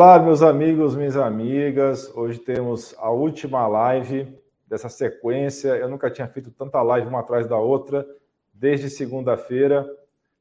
Olá, meus amigos, minhas amigas. Hoje temos a última live dessa sequência. Eu nunca tinha feito tanta live uma atrás da outra, desde segunda-feira,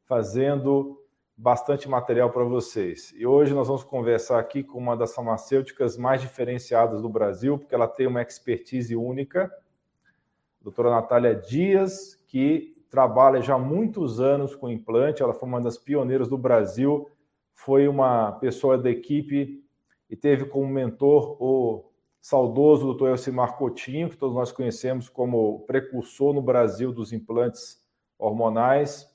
fazendo bastante material para vocês. E hoje nós vamos conversar aqui com uma das farmacêuticas mais diferenciadas do Brasil, porque ela tem uma expertise única, a doutora Natália Dias, que trabalha já há muitos anos com implante, ela foi uma das pioneiras do Brasil foi uma pessoa da equipe e teve como mentor o saudoso Dr. Elcimar Coutinho, que todos nós conhecemos como precursor no Brasil dos implantes hormonais.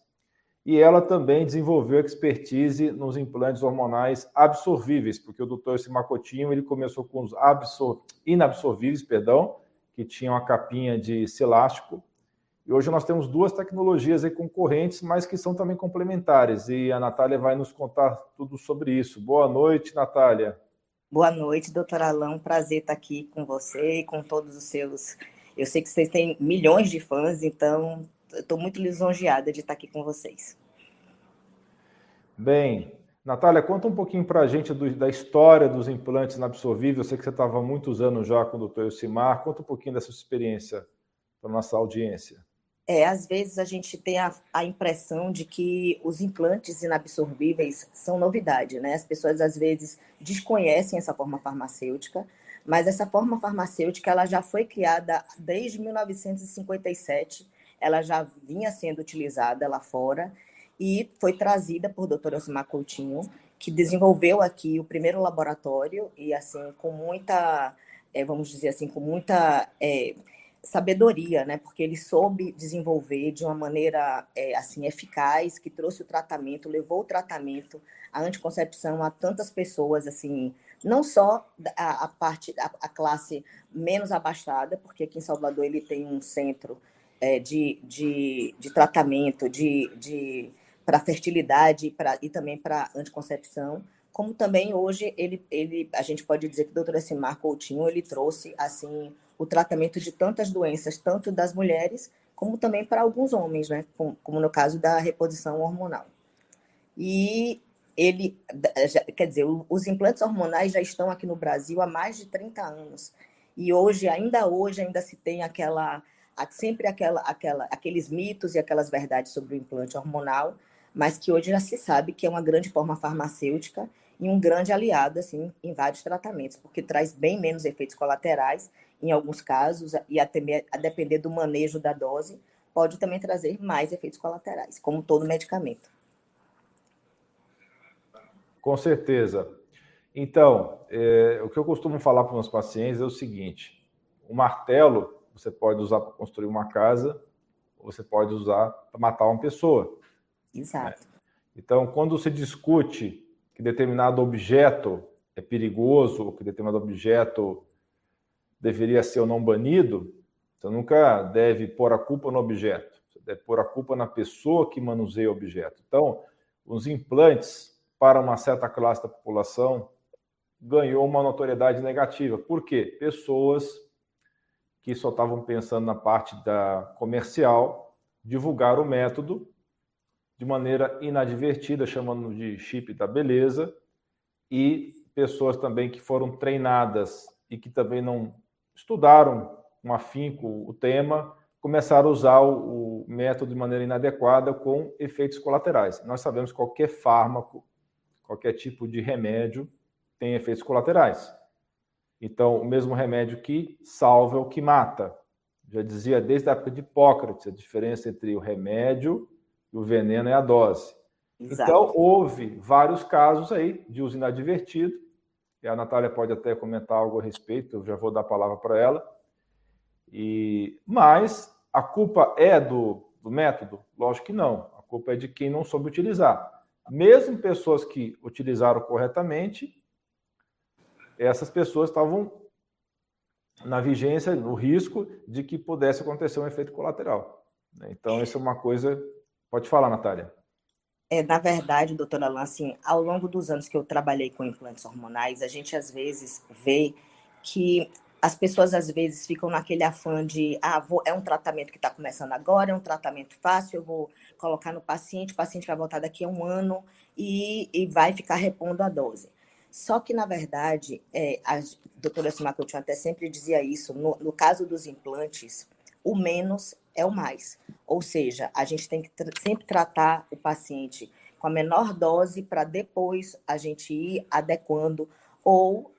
E ela também desenvolveu expertise nos implantes hormonais absorvíveis, porque o Dr. Elcimar Coutinho ele começou com os absor... inabsorvíveis, perdão, que tinham a capinha de elástico, e hoje nós temos duas tecnologias concorrentes, mas que são também complementares. E a Natália vai nos contar tudo sobre isso. Boa noite, Natália. Boa noite, doutora Alain. Prazer estar aqui com você e com todos os seus. Eu sei que vocês têm milhões de fãs, então estou muito lisonjeada de estar aqui com vocês. Bem, Natália, conta um pouquinho para a gente do, da história dos implantes inabsorvíveis. Eu sei que você estava há muitos anos já com o doutor Elcimar. Conta um pouquinho dessa experiência para a nossa audiência. É, às vezes a gente tem a, a, impressão de que os implantes inabsorvíveis são novidade, né? As pessoas às vezes desconhecem essa forma farmacêutica, mas essa forma farmacêutica ela já foi criada desde 1957, ela já vinha sendo utilizada lá fora e foi trazida por Dr. Osmar Coutinho, que desenvolveu aqui o primeiro laboratório e assim com muita, é, vamos dizer assim, com muita é, sabedoria, né? Porque ele soube desenvolver de uma maneira é, assim eficaz, que trouxe o tratamento, levou o tratamento, a anticoncepção a tantas pessoas, assim, não só a, a parte, a, a, classe menos abastada, porque aqui em Salvador ele tem um centro é, de, de, de tratamento, de, de para fertilidade pra, e também para anticoncepção, como também hoje ele, ele, a gente pode dizer que o doutor Essimar Coutinho ele trouxe assim o tratamento de tantas doenças, tanto das mulheres como também para alguns homens, né? como no caso da reposição hormonal. E ele, quer dizer, os implantes hormonais já estão aqui no Brasil há mais de 30 anos. E hoje, ainda hoje, ainda se tem aquela, sempre aquela, aquela, aqueles mitos e aquelas verdades sobre o implante hormonal, mas que hoje já se sabe que é uma grande forma farmacêutica e um grande aliado assim em vários tratamentos, porque traz bem menos efeitos colaterais em alguns casos, e até a depender do manejo da dose, pode também trazer mais efeitos colaterais, como todo medicamento. Com certeza. Então, é, o que eu costumo falar para os meus pacientes é o seguinte: o martelo você pode usar para construir uma casa, ou você pode usar para matar uma pessoa. Exato. Né? Então, quando se discute que determinado objeto é perigoso, ou que determinado objeto deveria ser ou não banido, você nunca deve pôr a culpa no objeto, você deve pôr a culpa na pessoa que manuseia o objeto. Então, os implantes, para uma certa classe da população, ganhou uma notoriedade negativa. Por quê? Pessoas que só estavam pensando na parte da comercial divulgaram o método de maneira inadvertida, chamando de chip da beleza, e pessoas também que foram treinadas e que também não estudaram com afinco o tema, começaram a usar o, o método de maneira inadequada com efeitos colaterais. Nós sabemos que qualquer fármaco, qualquer tipo de remédio tem efeitos colaterais. Então, o mesmo remédio que salva é o que mata. Já dizia desde a época de Hipócrates, a diferença entre o remédio e o veneno é a dose. Exato. Então, houve vários casos aí de uso inadvertido, e a Natália pode até comentar algo a respeito, eu já vou dar a palavra para ela. E Mas a culpa é do, do método? Lógico que não. A culpa é de quem não soube utilizar. Mesmo pessoas que utilizaram corretamente, essas pessoas estavam na vigência, no risco de que pudesse acontecer um efeito colateral. Então, isso é uma coisa. Pode falar, Natália. É, na verdade, doutora assim, ao longo dos anos que eu trabalhei com implantes hormonais, a gente às vezes vê que as pessoas às vezes ficam naquele afã de, ah, vou, é um tratamento que está começando agora, é um tratamento fácil, eu vou colocar no paciente, o paciente vai voltar daqui a um ano e, e vai ficar repondo a dose. Só que, na verdade, é, a doutora Simacutinho até sempre dizia isso, no, no caso dos implantes, o menos é o mais. Ou seja, a gente tem que sempre tratar o paciente com a menor dose para depois a gente ir adequando ou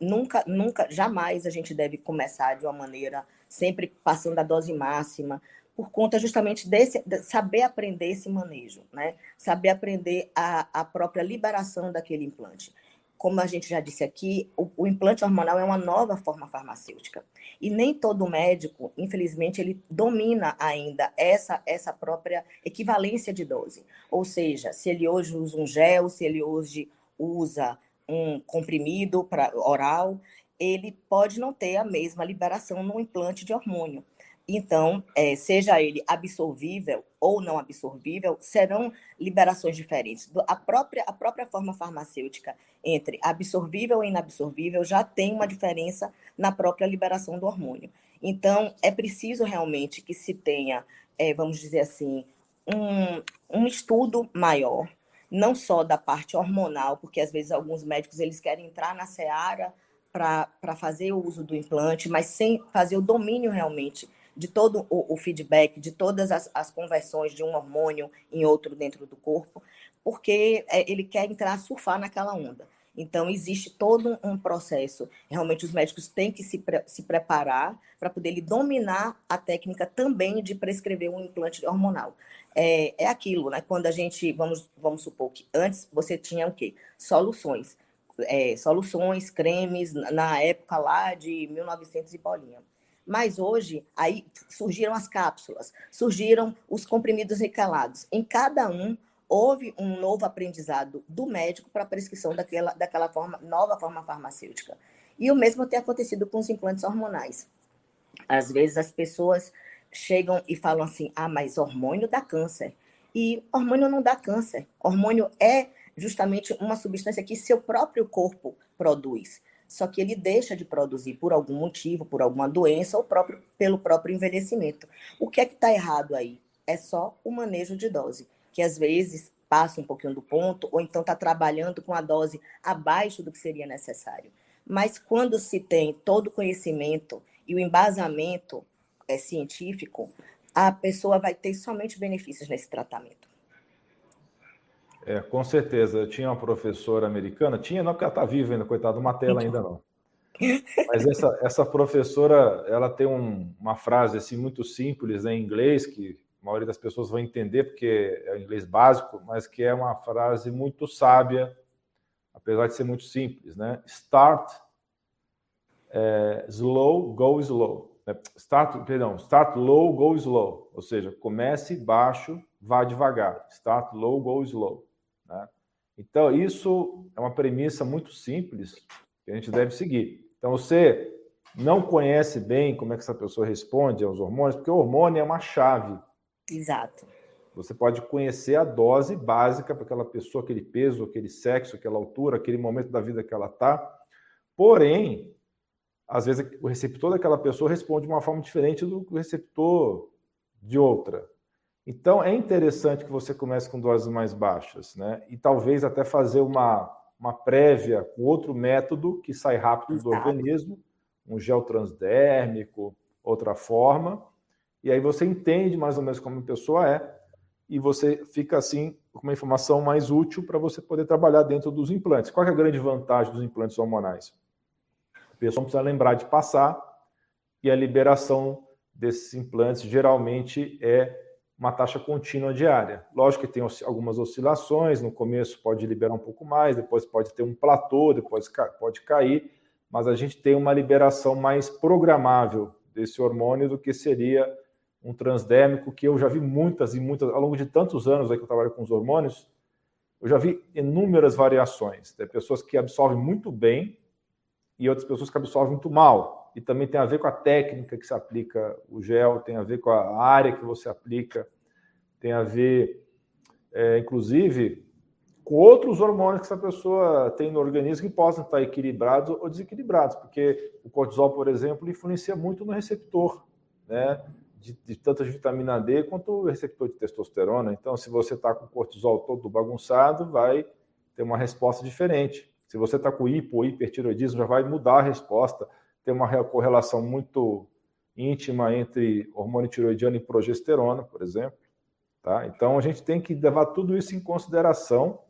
nunca, nunca, jamais a gente deve começar de uma maneira sempre passando a dose máxima, por conta justamente desse de saber aprender esse manejo, né? Saber aprender a, a própria liberação daquele implante. Como a gente já disse aqui, o, o, implante hormonal é uma nova forma farmacêutica. E nem todo médico, infelizmente, ele domina ainda essa, essa própria equivalência de dose. Ou seja, se ele hoje usa um gel, se ele hoje usa um comprimido para oral, ele pode não ter a mesma liberação no implante de hormônio. Então, é, seja ele absorvível ou não absorvível, serão liberações diferentes. A própria, a própria forma farmacêutica entre absorvível e inabsorvível já tem uma diferença na própria liberação do hormônio. Então, é preciso realmente que se tenha, é, vamos dizer assim, um, um estudo maior, não só da parte hormonal, porque às vezes alguns médicos eles querem entrar na seara para fazer o uso do implante, mas sem fazer o domínio realmente de todo o, o feedback, de todas as, as, conversões de um hormônio em outro dentro do corpo, porque é, ele quer entrar, surfar naquela onda. Então, existe todo um processo. Realmente, os médicos têm que se, pre se preparar para poder dominar a técnica também de prescrever um implante hormonal. É, é aquilo, né? Quando a gente, vamos, vamos supor que antes você tinha o quê? Soluções. É, soluções, cremes, na época lá de 1900 e bolinha. Mas hoje, aí surgiram as cápsulas, surgiram os comprimidos recalados. Em cada um, houve um novo aprendizado do médico para a prescrição daquela, daquela forma, nova forma farmacêutica. E o mesmo tem acontecido com os implantes hormonais. Às vezes as pessoas chegam e falam assim: ah, mas hormônio dá câncer. E hormônio não dá câncer. Hormônio é justamente uma substância que seu próprio corpo produz só que ele deixa de produzir por algum motivo, por alguma doença ou próprio, pelo próprio envelhecimento. O que é que está errado aí? É só o manejo de dose, que às vezes passa um pouquinho do ponto, ou então está trabalhando com a dose abaixo do que seria necessário. Mas quando se tem todo o conhecimento e o embasamento é, científico, a pessoa vai ter somente benefícios nesse tratamento. É, com certeza. Eu tinha uma professora americana, tinha não porque ela está viva ainda, coitada, uma tela ainda não. Mas essa, essa professora, ela tem um, uma frase assim muito simples né, em inglês, que a maioria das pessoas vão entender, porque é inglês básico, mas que é uma frase muito sábia, apesar de ser muito simples, né? Start é, slow, go slow. É, start, perdão, start low, go slow. Ou seja, comece baixo, vá devagar. Start low, go slow. Então, isso é uma premissa muito simples que a gente deve seguir. Então, você não conhece bem como é que essa pessoa responde aos hormônios, porque o hormônio é uma chave. Exato. Você pode conhecer a dose básica para aquela pessoa, aquele peso, aquele sexo, aquela altura, aquele momento da vida que ela está. Porém, às vezes o receptor daquela pessoa responde de uma forma diferente do receptor de outra. Então, é interessante que você comece com doses mais baixas, né? E talvez até fazer uma, uma prévia com outro método que sai rápido do organismo, um gel transdérmico, outra forma. E aí você entende mais ou menos como a pessoa é e você fica assim com uma informação mais útil para você poder trabalhar dentro dos implantes. Qual é a grande vantagem dos implantes hormonais? A pessoa não precisa lembrar de passar e a liberação desses implantes geralmente é uma taxa contínua diária. Lógico que tem algumas oscilações, no começo pode liberar um pouco mais, depois pode ter um platô, depois pode cair, mas a gente tem uma liberação mais programável desse hormônio do que seria um transdérmico, que eu já vi muitas e muitas, ao longo de tantos anos aí que eu trabalho com os hormônios, eu já vi inúmeras variações. Tem pessoas que absorvem muito bem e outras pessoas que absorvem muito mal e também tem a ver com a técnica que se aplica o gel, tem a ver com a área que você aplica, tem a ver, é, inclusive, com outros hormônios que essa pessoa tem no organismo que possam estar equilibrados ou desequilibrados, porque o cortisol, por exemplo, influencia muito no receptor, né? De, de tanto de vitamina D quanto o receptor de testosterona. Então, se você está com o cortisol todo bagunçado, vai ter uma resposta diferente. Se você está com hipo ou hipertiroidismo, já vai mudar a resposta. Tem uma correlação muito íntima entre hormônio tiroidiano e progesterona, por exemplo. Tá? Então, a gente tem que levar tudo isso em consideração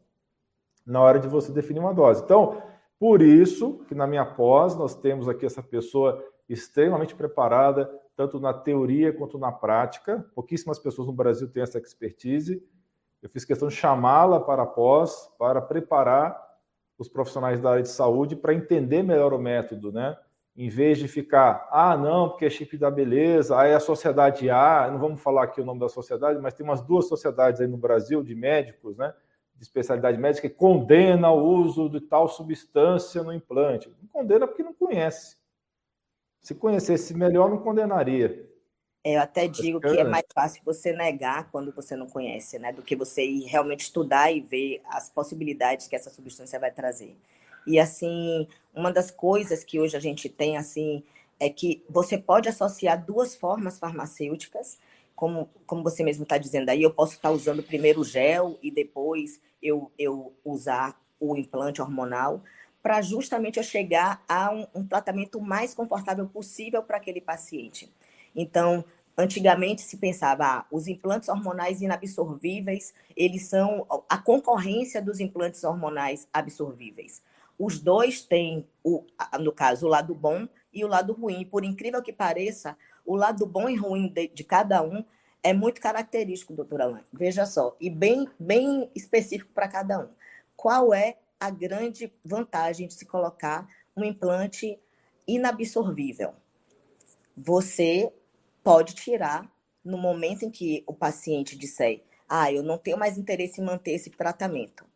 na hora de você definir uma dose. Então, por isso que na minha pós nós temos aqui essa pessoa extremamente preparada, tanto na teoria quanto na prática. Pouquíssimas pessoas no Brasil têm essa expertise. Eu fiz questão de chamá-la para a pós, para preparar os profissionais da área de saúde para entender melhor o método, né? Em vez de ficar, ah, não, porque é chip da beleza, aí a sociedade A, não vamos falar aqui o nome da sociedade, mas tem umas duas sociedades aí no Brasil de médicos, né? De especialidade médica que condena o uso de tal substância no implante. Não condena porque não conhece. Se conhecesse melhor, não condenaria. Eu até digo que é mais fácil você negar quando você não conhece, né? Do que você ir realmente estudar e ver as possibilidades que essa substância vai trazer. E assim, uma das coisas que hoje a gente tem assim é que você pode associar duas formas farmacêuticas, como, como você mesmo está dizendo aí, eu posso estar tá usando primeiro o gel e depois eu, eu usar o implante hormonal, para justamente eu chegar a um, um tratamento mais confortável possível para aquele paciente. Então, antigamente se pensava, ah, os implantes hormonais inabsorvíveis, eles são a concorrência dos implantes hormonais absorvíveis. Os dois têm, o, no caso, o lado bom e o lado ruim. Por incrível que pareça, o lado bom e ruim de, de cada um é muito característico, doutora Alain. Veja só, e bem, bem específico para cada um. Qual é a grande vantagem de se colocar um implante inabsorvível. Você pode tirar no momento em que o paciente disser: Ah, eu não tenho mais interesse em manter esse tratamento.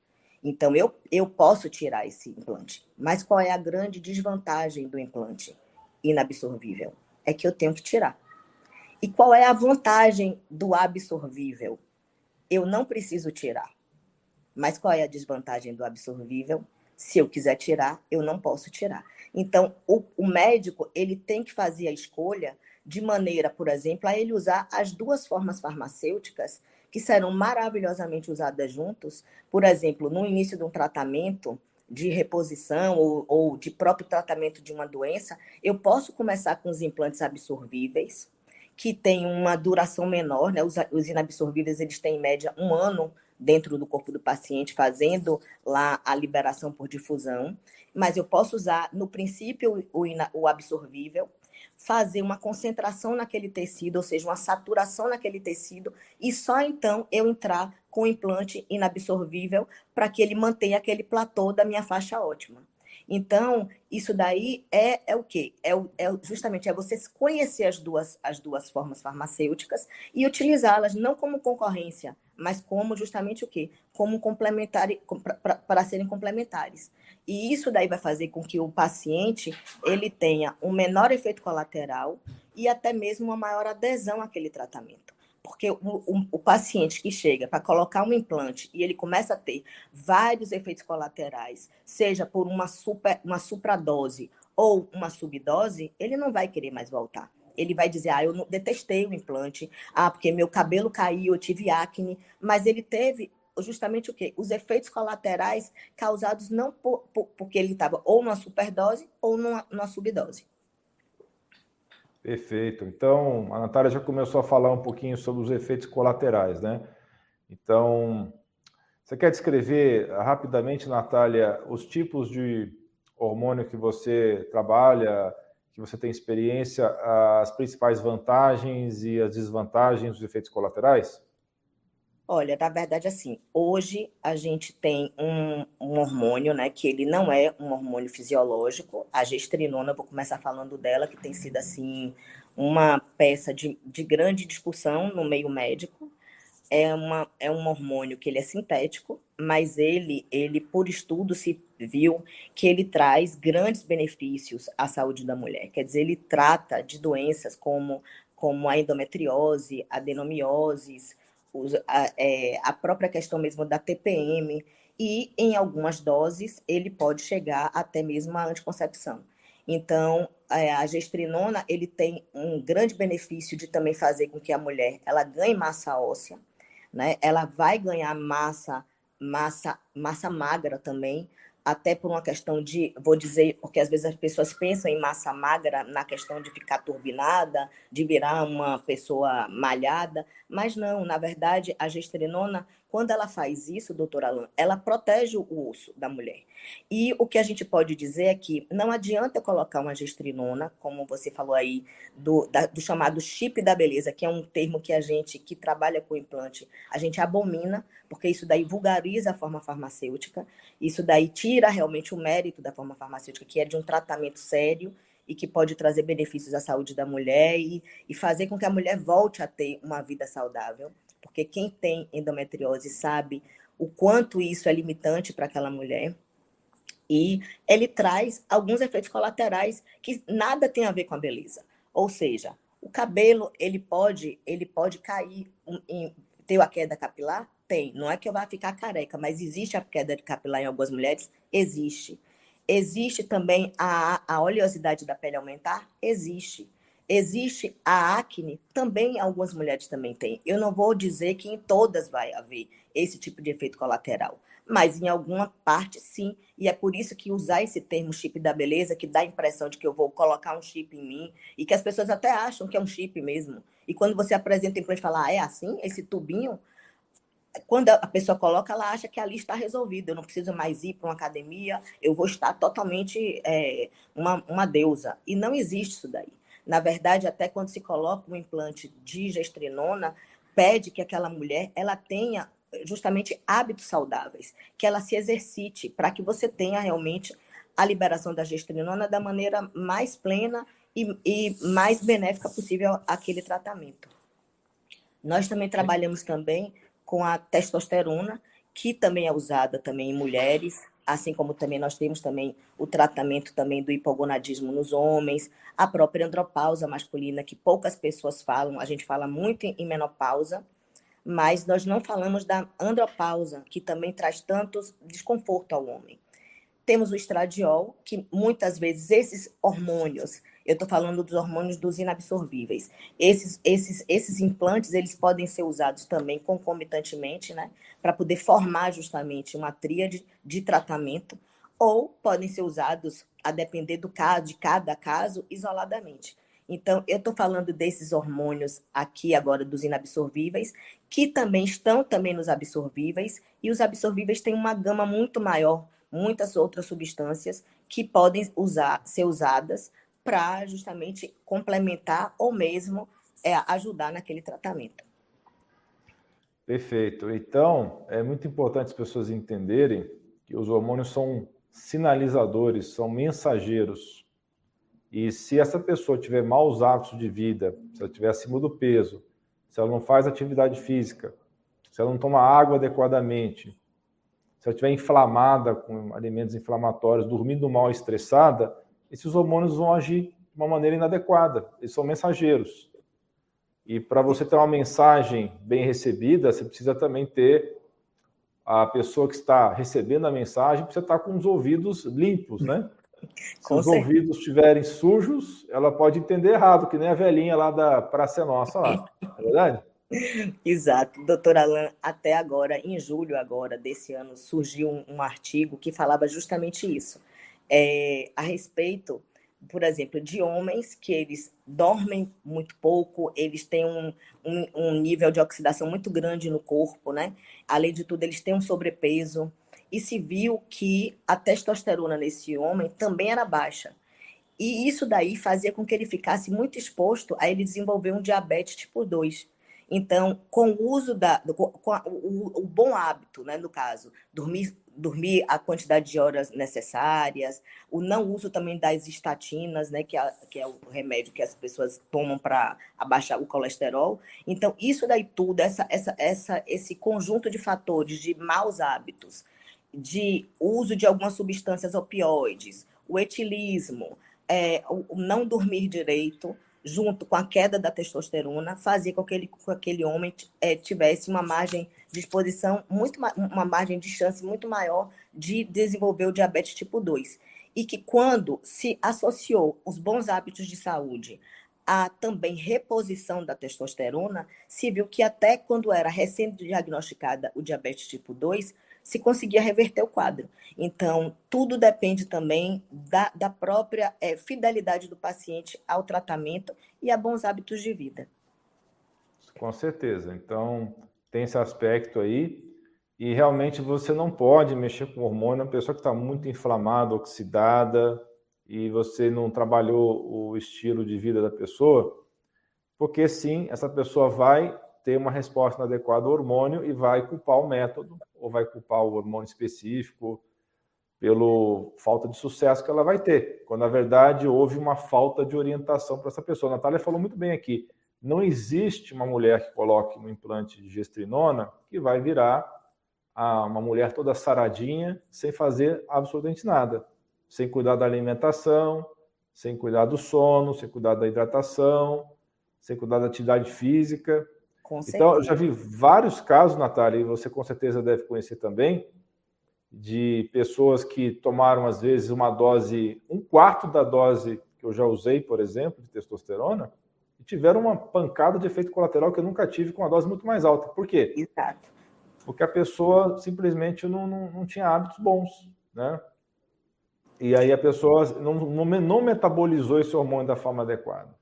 Então, eu, eu posso tirar esse implante. Mas qual é a grande desvantagem do implante inabsorvível? É que eu tenho que tirar. E qual é a vantagem do absorvível? Eu não preciso tirar. Mas qual é a desvantagem do absorvível? Se eu quiser tirar, eu não posso tirar. Então, o, o médico ele tem que fazer a escolha de maneira, por exemplo, a ele usar as duas formas farmacêuticas que serão maravilhosamente usadas juntos. Por exemplo, no início de um tratamento de reposição ou, ou de próprio tratamento de uma doença, eu posso começar com os implantes absorvíveis, que têm uma duração menor, né? Os, os inabsorvíveis eles têm em média um ano dentro do corpo do paciente, fazendo lá a liberação por difusão, mas eu posso usar, no princípio, o, o absorvível, fazer uma concentração naquele tecido, ou seja, uma saturação naquele tecido, e só então eu entrar com o implante inabsorvível para que ele mantenha aquele platô da minha faixa ótima. Então, isso daí é, é o quê? É, é justamente é você conhecer as duas, as duas formas farmacêuticas e utilizá-las não como concorrência, mas como justamente o quê? Como complementar para serem complementares. E isso daí vai fazer com que o paciente ele tenha um menor efeito colateral e até mesmo uma maior adesão àquele tratamento. Porque o, o, o paciente que chega para colocar um implante e ele começa a ter vários efeitos colaterais, seja por uma, super, uma supradose ou uma subdose, ele não vai querer mais voltar ele vai dizer: ah, eu detestei o implante, ah, porque meu cabelo caiu, eu tive acne, mas ele teve justamente o quê? Os efeitos colaterais causados não por, por, porque ele estava ou numa superdose ou numa, numa subdose. Perfeito. Então, a Natália já começou a falar um pouquinho sobre os efeitos colaterais, né? Então, você quer descrever rapidamente, Natália, os tipos de hormônio que você trabalha, que você tem experiência, as principais vantagens e as desvantagens dos efeitos colaterais? Olha, na verdade, assim, hoje a gente tem um, um, hormônio, né, que ele não é um hormônio fisiológico, a gestrinona, vou começar falando dela, que tem sido, assim, uma peça de, de grande discussão no meio médico, é, uma, é um hormônio que ele é sintético, mas ele, ele, por estudo, se viu que ele traz grandes benefícios à saúde da mulher. Quer dizer, ele trata de doenças como, como a endometriose, adenomioses, a, é, a própria questão mesmo da TPM, e em algumas doses ele pode chegar até mesmo à anticoncepção. Então, é, a gestrinona ele tem um grande benefício de também fazer com que a mulher ela ganhe massa óssea, né? Ela vai ganhar massa, massa, massa magra também, até por uma questão de, vou dizer, porque às vezes as pessoas pensam em massa magra na questão de ficar turbinada, de virar uma pessoa malhada, mas não, na verdade, a gestrinona quando ela faz isso, doutora Alain, ela protege o osso da mulher. E o que a gente pode dizer é que não adianta colocar uma gestrinona, como você falou aí, do, da, do chamado chip da beleza, que é um termo que a gente que trabalha com implante, a gente abomina, porque isso daí vulgariza a forma farmacêutica, isso daí tira realmente o mérito da forma farmacêutica, que é de um tratamento sério e que pode trazer benefícios à saúde da mulher e, e fazer com que a mulher volte a ter uma vida saudável porque quem tem endometriose sabe o quanto isso é limitante para aquela mulher. E ele traz alguns efeitos colaterais que nada tem a ver com a beleza. Ou seja, o cabelo ele pode ele pode cair em ter a queda capilar? Tem. Não é que eu vá ficar careca, mas existe a queda de capilar em algumas mulheres? Existe. Existe também a, a oleosidade da pele aumentar? Existe. Existe a acne, também algumas mulheres também têm. Eu não vou dizer que em todas vai haver esse tipo de efeito colateral, mas em alguma parte sim. E é por isso que usar esse termo chip da beleza, que dá a impressão de que eu vou colocar um chip em mim, e que as pessoas até acham que é um chip mesmo. E quando você apresenta o implante e fala, ah, é assim, esse tubinho, quando a pessoa coloca, ela acha que ali está resolvido. Eu não preciso mais ir para uma academia, eu vou estar totalmente é, uma, uma deusa. E não existe isso daí. Na verdade, até quando se coloca um implante de gestrinona, pede que aquela mulher ela tenha justamente hábitos saudáveis, que ela se exercite para que você tenha realmente a liberação da gestrinona da maneira mais plena e, e mais benéfica possível àquele tratamento. Nós também trabalhamos também com a testosterona, que também é usada também em mulheres, assim como também nós temos também o tratamento também do hipogonadismo nos homens, a própria andropausa masculina, que poucas pessoas falam, a gente fala muito em menopausa, mas nós não falamos da andropausa, que também traz tanto desconforto ao homem. Temos o estradiol, que muitas vezes esses hormônios, eu estou falando dos hormônios dos inabsorvíveis, esses, esses, esses implantes, eles podem ser usados também concomitantemente, né, para poder formar justamente uma tríade de tratamento, ou podem ser usados, a depender do caso, de cada caso, isoladamente. Então, eu estou falando desses hormônios aqui agora dos inabsorvíveis, que também estão também nos absorvíveis, e os absorvíveis têm uma gama muito maior muitas outras substâncias que podem usar, ser usadas para justamente complementar ou mesmo é, ajudar naquele tratamento. Perfeito. Então, é muito importante as pessoas entenderem que os hormônios são sinalizadores, são mensageiros. E se essa pessoa tiver maus hábitos de vida, se ela estiver acima do peso, se ela não faz atividade física, se ela não toma água adequadamente, se ela estiver inflamada com alimentos inflamatórios, dormindo mal, estressada, esses hormônios vão agir de uma maneira inadequada. Eles são mensageiros. E para você ter uma mensagem bem recebida, você precisa também ter a pessoa que está recebendo a mensagem precisa estar com os ouvidos limpos, né? Se os ouvidos estiverem sujos, ela pode entender errado, que nem a velhinha lá da Praça Nossa lá, não é verdade? Exato, doutora Alain, até agora, em julho agora desse ano, surgiu um, um artigo que falava justamente isso, é, a respeito, por exemplo, de homens que eles dormem muito pouco, eles têm um, um, um nível de oxidação muito grande no corpo, né? Além de tudo, eles têm um sobrepeso, e se viu que a testosterona nesse homem também era baixa. E isso daí fazia com que ele ficasse muito exposto a ele desenvolver um diabetes tipo 2 então, com o uso da. Com a, o, o, bom hábito, né, no caso, dormir, dormir a quantidade de horas necessárias, o não uso também das estatinas, né, que é, que é o remédio que as pessoas tomam para abaixar o colesterol. Então, isso daí tudo, essa, essa, essa, esse conjunto de fatores de maus hábitos, de uso de algumas substâncias opioides, o etilismo, é, o não dormir direito junto com a queda da testosterona, fazia com que aquele, com aquele homem é, tivesse uma margem de exposição, muito, uma margem de chance muito maior de desenvolver o diabetes tipo 2. E que quando se associou os bons hábitos de saúde a também reposição da testosterona, se viu que até quando era recém-diagnosticada o diabetes tipo 2, se conseguia reverter o quadro. Então, tudo depende também da, da própria é, fidelidade do paciente ao tratamento e a bons hábitos de vida. Com certeza. Então, tem esse aspecto aí. E realmente você não pode mexer com hormônio, uma pessoa que está muito inflamada, oxidada, e você não trabalhou o estilo de vida da pessoa, porque sim, essa pessoa vai ter uma resposta inadequada ao hormônio e vai culpar o método, ou vai culpar o hormônio específico, pelo falta de sucesso que ela vai ter, quando na verdade houve uma falta de orientação para essa pessoa. A Natália falou muito bem aqui, não existe uma mulher que coloque um implante de gestrinona que vai virar uma mulher toda saradinha, sem fazer absolutamente nada, sem cuidar da alimentação, sem cuidar do sono, sem cuidar da hidratação, sem cuidar da atividade física. Então, eu já vi vários casos, Natália, e você com certeza deve conhecer também, de pessoas que tomaram, às vezes, uma dose, um quarto da dose que eu já usei, por exemplo, de testosterona, e tiveram uma pancada de efeito colateral que eu nunca tive com uma dose muito mais alta. Por quê? Exato. Porque a pessoa simplesmente não, não, não tinha hábitos bons, né? E aí a pessoa não, não, não metabolizou esse hormônio da forma adequada.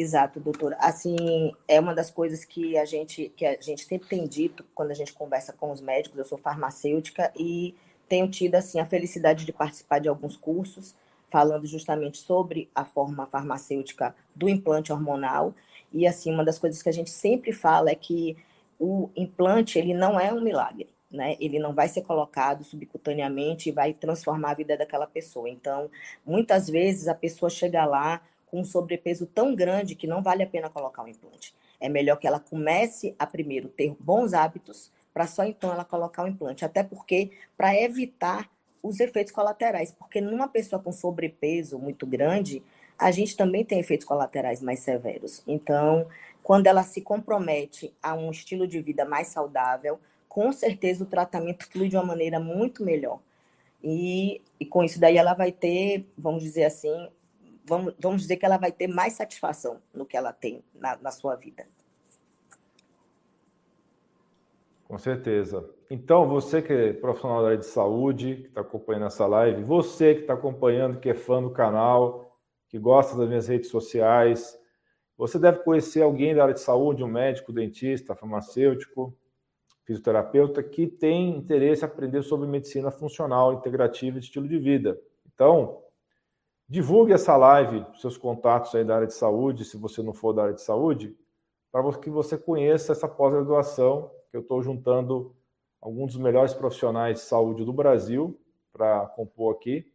Exato, doutor. Assim, é uma das coisas que a gente que a gente sempre tem dito quando a gente conversa com os médicos. Eu sou farmacêutica e tenho tido assim a felicidade de participar de alguns cursos falando justamente sobre a forma farmacêutica do implante hormonal. E assim, uma das coisas que a gente sempre fala é que o implante ele não é um milagre. Né? Ele não vai ser colocado subcutaneamente e vai transformar a vida daquela pessoa. Então, muitas vezes a pessoa chega lá com um sobrepeso tão grande que não vale a pena colocar o implante. É melhor que ela comece a primeiro ter bons hábitos para só então ela colocar o implante, até porque para evitar os efeitos colaterais, porque numa pessoa com sobrepeso muito grande, a gente também tem efeitos colaterais mais severos. Então, quando ela se compromete a um estilo de vida mais saudável, com certeza o tratamento flui de uma maneira muito melhor. E, e com isso daí ela vai ter, vamos dizer assim, vamos, vamos dizer que ela vai ter mais satisfação no que ela tem na, na sua vida. Com certeza. Então, você que é profissional da área de saúde, que está acompanhando essa live, você que está acompanhando, que é fã do canal, que gosta das minhas redes sociais, você deve conhecer alguém da área de saúde, um médico, dentista, farmacêutico, fisioterapeuta, que tem interesse em aprender sobre medicina funcional, integrativa e estilo de vida. Então, Divulgue essa live, seus contatos aí da área de saúde, se você não for da área de saúde, para que você conheça essa pós-graduação, que eu estou juntando alguns dos melhores profissionais de saúde do Brasil para compor aqui,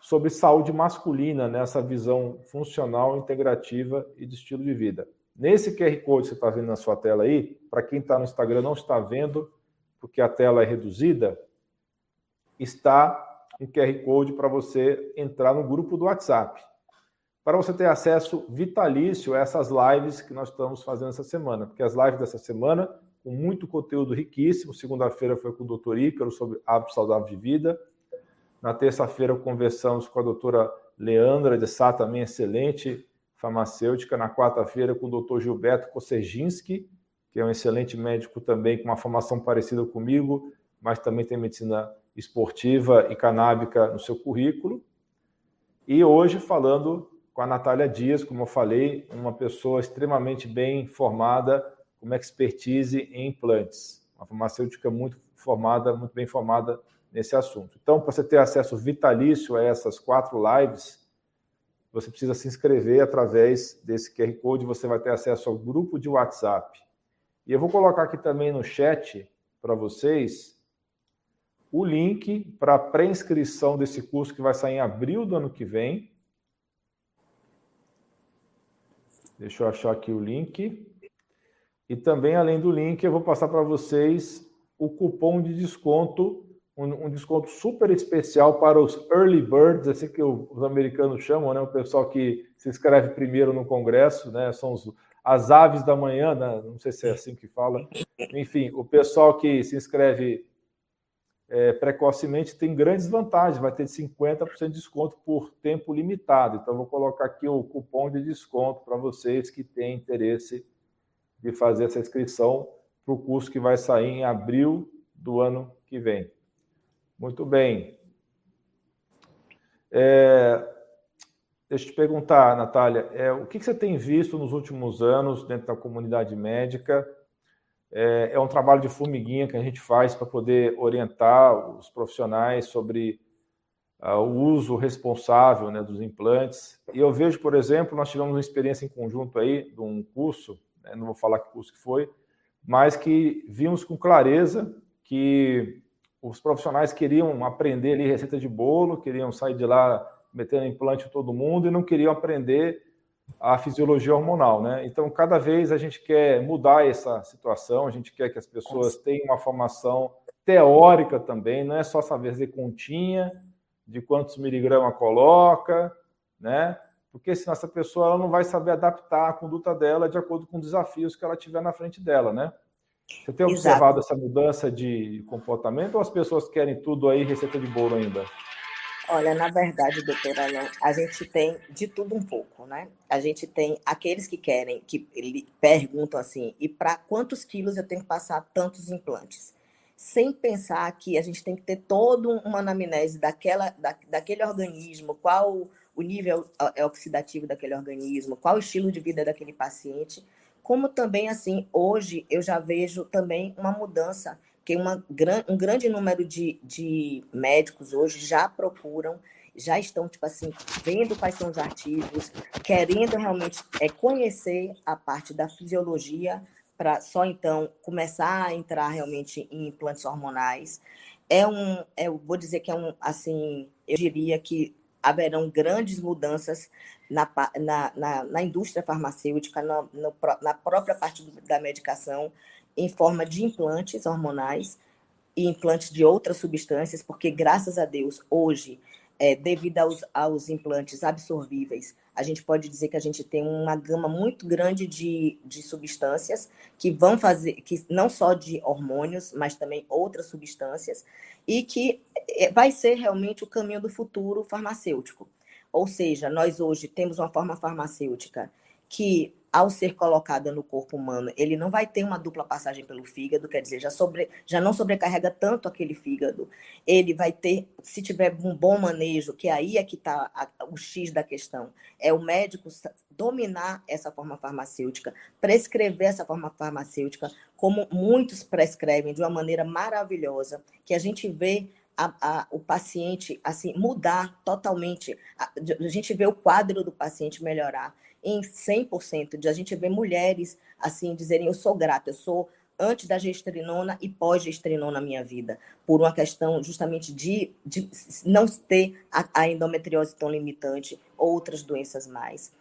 sobre saúde masculina, nessa né, visão funcional, integrativa e de estilo de vida. Nesse QR Code que você está vendo na sua tela aí, para quem está no Instagram não está vendo, porque a tela é reduzida, está um QR Code para você entrar no grupo do WhatsApp. Para você ter acesso vitalício a essas lives que nós estamos fazendo essa semana, porque as lives dessa semana, com muito conteúdo riquíssimo. Segunda-feira foi com o doutor Ícaro sobre hábitos saudáveis de vida. Na terça-feira conversamos com a doutora Leandra de Sá, também excelente farmacêutica. Na quarta-feira com o doutor Gilberto Koseginski, que é um excelente médico também, com uma formação parecida comigo, mas também tem medicina esportiva e canábica no seu currículo. E hoje falando com a Natália Dias, como eu falei, uma pessoa extremamente bem formada, com expertise em implantes, uma farmacêutica muito formada, muito bem formada nesse assunto. Então, para você ter acesso vitalício a essas quatro lives, você precisa se inscrever através desse QR Code, você vai ter acesso ao grupo de WhatsApp. E eu vou colocar aqui também no chat para vocês o link para a pré-inscrição desse curso que vai sair em abril do ano que vem. Deixa eu achar aqui o link. E também, além do link, eu vou passar para vocês o cupom de desconto, um, um, desconto super especial para os early birds, assim que os americanos chamam, né? O pessoal que se inscreve primeiro no congresso, né? São os, as aves da manhã, né? não sei se é assim que fala. Enfim, o pessoal que se inscreve é, precocemente tem grandes vantagens, vai ter 50% de desconto por tempo limitado. Então, vou colocar aqui o cupom de desconto para vocês que têm interesse de fazer essa inscrição para o curso que vai sair em abril do ano que vem. Muito bem. É, deixa eu te perguntar, Natália, é, o que, que, você tem visto nos últimos anos dentro da comunidade médica? É, é um trabalho de formiguinha que a gente faz para poder orientar os profissionais sobre uh, o uso responsável né, dos implantes. E eu vejo, por exemplo, nós tivemos uma experiência em conjunto aí de um curso, né, não vou falar que curso que foi, mas que vimos com clareza que os profissionais queriam aprender ali receita de bolo, queriam sair de lá metendo implante em todo mundo e não queriam aprender a fisiologia hormonal, né? Então, cada vez a gente quer mudar essa situação, a gente quer que as pessoas tenham uma formação teórica também, não é só saber fazer continha, de quantos miligramas coloca, né? Porque senão essa pessoa ela não vai saber adaptar a conduta dela de acordo com os desafios que ela tiver na frente dela, né? Você tem observado Exato. essa mudança de comportamento ou as pessoas querem tudo aí receita de bolo ainda? Olha, na verdade, doutora Alain, a gente tem de tudo um pouco, né? A gente tem aqueles que querem, que perguntam assim, e para quantos quilos eu tenho que passar tantos implantes? Sem pensar que a gente tem que ter toda uma anamnese daquela, da, daquele organismo, qual o nível é oxidativo daquele organismo, qual o estilo de vida daquele paciente, como também, assim, hoje eu já vejo também uma mudança que uma, um grande número de, de médicos hoje já procuram, já estão, tipo assim, vendo quais são os artigos, querendo realmente é, conhecer a parte da fisiologia para só então começar a entrar realmente em implantes hormonais. É um, é, eu vou dizer que é um, assim, eu diria que haverão grandes mudanças na, na, na, na indústria farmacêutica, no, na própria parte da medicação, em forma de implantes hormonais e implantes de outras substâncias, porque graças a Deus, hoje, é, devido aos, aos implantes absorvíveis, a gente pode dizer que a gente tem uma gama muito grande de, de substâncias que vão fazer, que não só de hormônios, mas também outras substâncias, e que é, vai ser realmente o caminho do futuro farmacêutico. Ou seja, nós hoje temos uma forma farmacêutica que ao ser colocada no corpo humano, ele não vai ter uma dupla passagem pelo fígado, quer dizer, já, sobre, já não sobrecarrega tanto aquele fígado. Ele vai ter, se tiver um bom manejo, que aí é que está o X da questão, é o médico dominar essa forma farmacêutica, prescrever essa forma farmacêutica, como muitos prescrevem de uma maneira maravilhosa, que a gente vê a, a, o paciente assim mudar totalmente. A, a, gente vê o quadro do paciente melhorar em 100%, de a gente ver mulheres assim dizerem eu sou grata, eu sou antes da gestrinona e pós-gestrinona na minha vida, por uma questão justamente de, de não ter a, a endometriose tão limitante, outras doenças mais.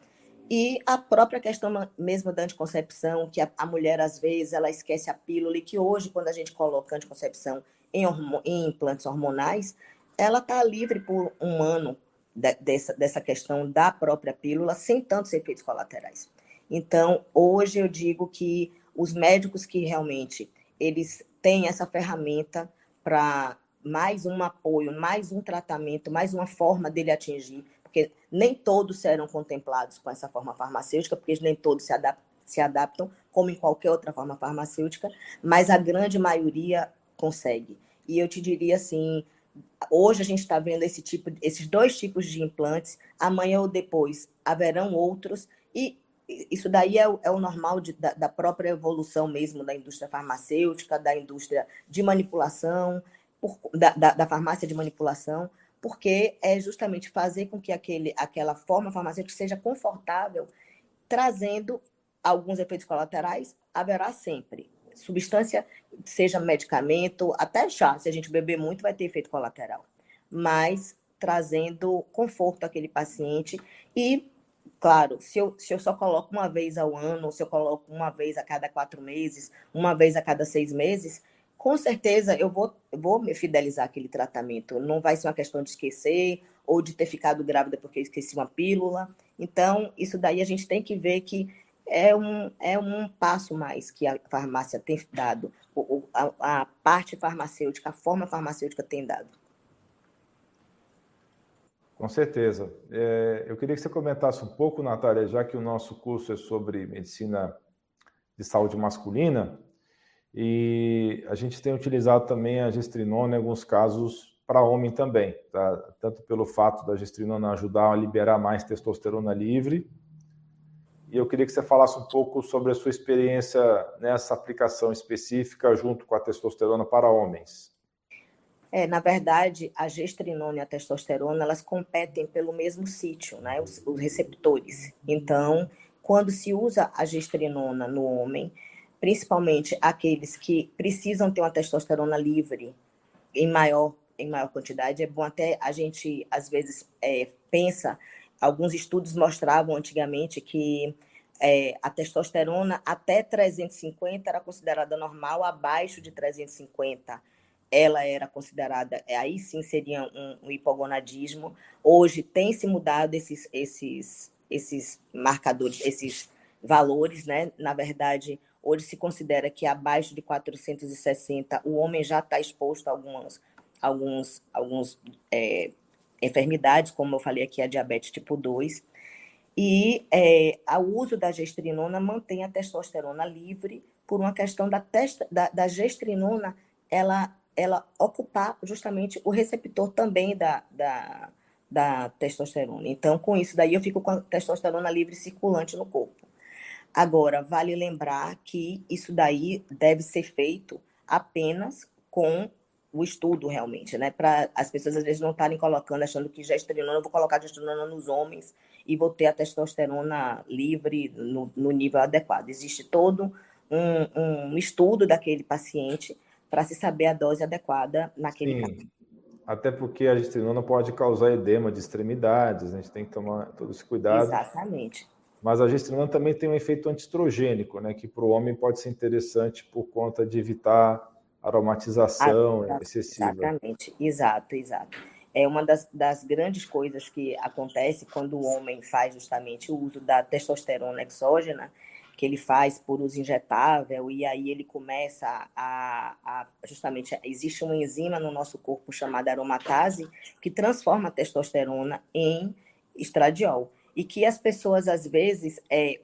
E a própria questão mesmo da anticoncepção, que a, a, mulher, às vezes, ela esquece a pílula, e que hoje, quando a gente coloca anticoncepção em, em implantes hormonais, ela está livre por um ano de, dessa, dessa questão da própria pílula, sem tantos efeitos colaterais. Então, hoje eu digo que os médicos que realmente eles têm essa ferramenta para mais um apoio, mais um tratamento, mais uma forma dele atingir, porque nem todos serão contemplados com essa forma farmacêutica, porque nem todos se adaptam, se adaptam como em qualquer outra forma farmacêutica, mas a grande maioria consegue. E eu te diria assim, hoje a gente está vendo esse tipo, esses dois tipos de implantes, amanhã ou depois haverão outros, e isso daí é o, é o normal de, da, da, própria evolução mesmo da indústria farmacêutica, da indústria de manipulação, por, da, da, da, farmácia de manipulação, porque é justamente fazer com que aquele, aquela forma farmacêutica seja confortável, trazendo alguns efeitos colaterais, haverá sempre substância, seja medicamento, até chá, se a gente beber muito, vai ter efeito colateral. Mas trazendo conforto àquele paciente e, claro, se eu, se eu só coloco uma vez ao ano, se eu coloco uma vez a cada quatro meses, uma vez a cada seis meses, com certeza eu vou, vou me fidelizar aquele tratamento. Não vai ser uma questão de esquecer ou de ter ficado grávida porque esqueci uma pílula. Então, isso daí a gente tem que ver que é um, é um passo mais que a farmácia tem dado, a, a parte farmacêutica, a forma farmacêutica tem dado. Com certeza. É, eu queria que você comentasse um pouco, Natália, já que o nosso curso é sobre medicina de saúde masculina, E a gente tem utilizado também a gestrinona em alguns casos para homem também, tá? tanto pelo fato da gestrinona ajudar a liberar mais testosterona livre. E eu queria que você falasse um pouco sobre a sua experiência nessa aplicação específica junto com a testosterona para homens. É, na verdade, a gestrinona e a testosterona, elas competem pelo mesmo sítio, né, os, os receptores. Então, quando se usa a gestrinona no homem, principalmente aqueles que precisam ter uma testosterona livre em maior, em maior quantidade, é bom até a gente, às vezes, é, pensa, alguns estudos mostravam antigamente que é, a testosterona até 350 era considerada normal, abaixo de 350 ela era considerada, é, aí sim seria um, um hipogonadismo. Hoje tem se mudado esses, esses, esses marcadores, esses valores, né? Na verdade, hoje se considera que abaixo de 460 o homem já está exposto a algumas, alguns, alguns é, enfermidades, como eu falei aqui, a diabetes tipo 2. E é, o uso da gestrinona mantém a testosterona livre por uma questão da, testa, da, da gestrinona, ela ela ocupar justamente o receptor também da, da, da testosterona. Então, com isso daí, eu fico com a testosterona livre circulante no corpo. Agora, vale lembrar que isso daí deve ser feito apenas com o estudo realmente, né? Para as pessoas às vezes não estarem colocando, achando que gestrinona, eu vou colocar gestrinona nos homens e vou ter a testosterona livre no, no nível adequado. Existe todo um, um estudo daquele paciente para se saber a dose adequada naquele Sim. caso. Até porque a gestrinona pode causar edema de extremidades, a gente tem que tomar todo esse cuidado. Exatamente. Mas a gestrinona também tem um efeito antiestrogênico, né, que para o homem pode ser interessante por conta de evitar aromatização ah, excessiva. Exatamente, exato, exato. É uma das, das grandes coisas que acontece quando o homem faz justamente o uso da testosterona exógena, que ele faz por uso injetável, e aí ele começa a, a, justamente, existe uma enzima no nosso corpo chamada aromatase, que transforma a testosterona em estradiol, e que as pessoas, às vezes, é,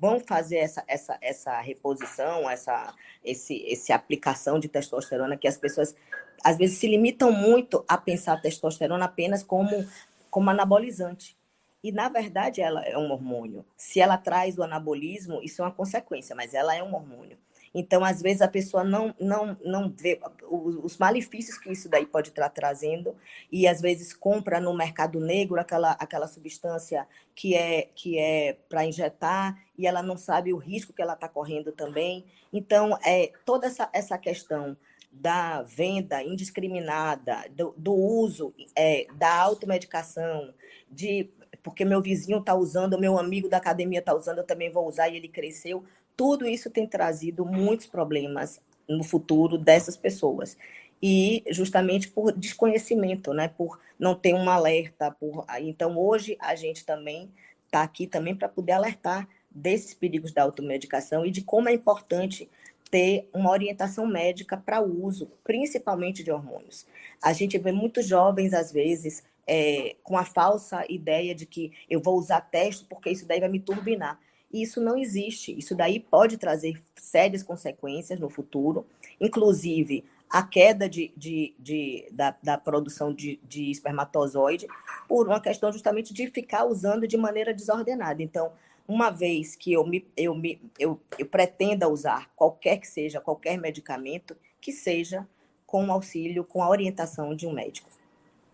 vão fazer essa, essa, essa reposição, essa esse, esse aplicação de testosterona, que as pessoas, às vezes, se limitam muito a pensar a testosterona apenas como, como anabolizante, e, na verdade, ela é um hormônio. Se ela traz o anabolismo, isso é uma consequência, mas ela é um hormônio. Então, às vezes, a pessoa não, não, não vê os malefícios que isso daí pode estar trazendo, e às vezes compra no mercado negro aquela, aquela substância que é, que é para injetar, e ela não sabe o risco que ela está correndo também. Então, é, toda essa, essa questão da venda indiscriminada, do, do uso é, da automedicação, de porque meu vizinho está usando, meu amigo da academia está usando, eu também vou usar e ele cresceu. Tudo isso tem trazido muitos problemas no futuro dessas pessoas. E justamente por desconhecimento, né? por não ter um alerta. Por... Então, hoje, a gente também está aqui também para poder alertar desses perigos da automedicação e de como é importante ter uma orientação médica para o uso, principalmente de hormônios. A gente vê muitos jovens, às vezes, é, com a falsa ideia de que eu vou usar teste porque isso daí vai me turbinar. E isso não existe. Isso daí pode trazer sérias consequências no futuro, inclusive a queda de, de, de da, da, produção de, de espermatozoide por uma questão justamente de ficar usando de maneira desordenada. Então, uma vez que eu, me, eu, me, eu, eu pretenda usar qualquer que seja, qualquer medicamento, que seja com o auxílio, com a orientação de um médico.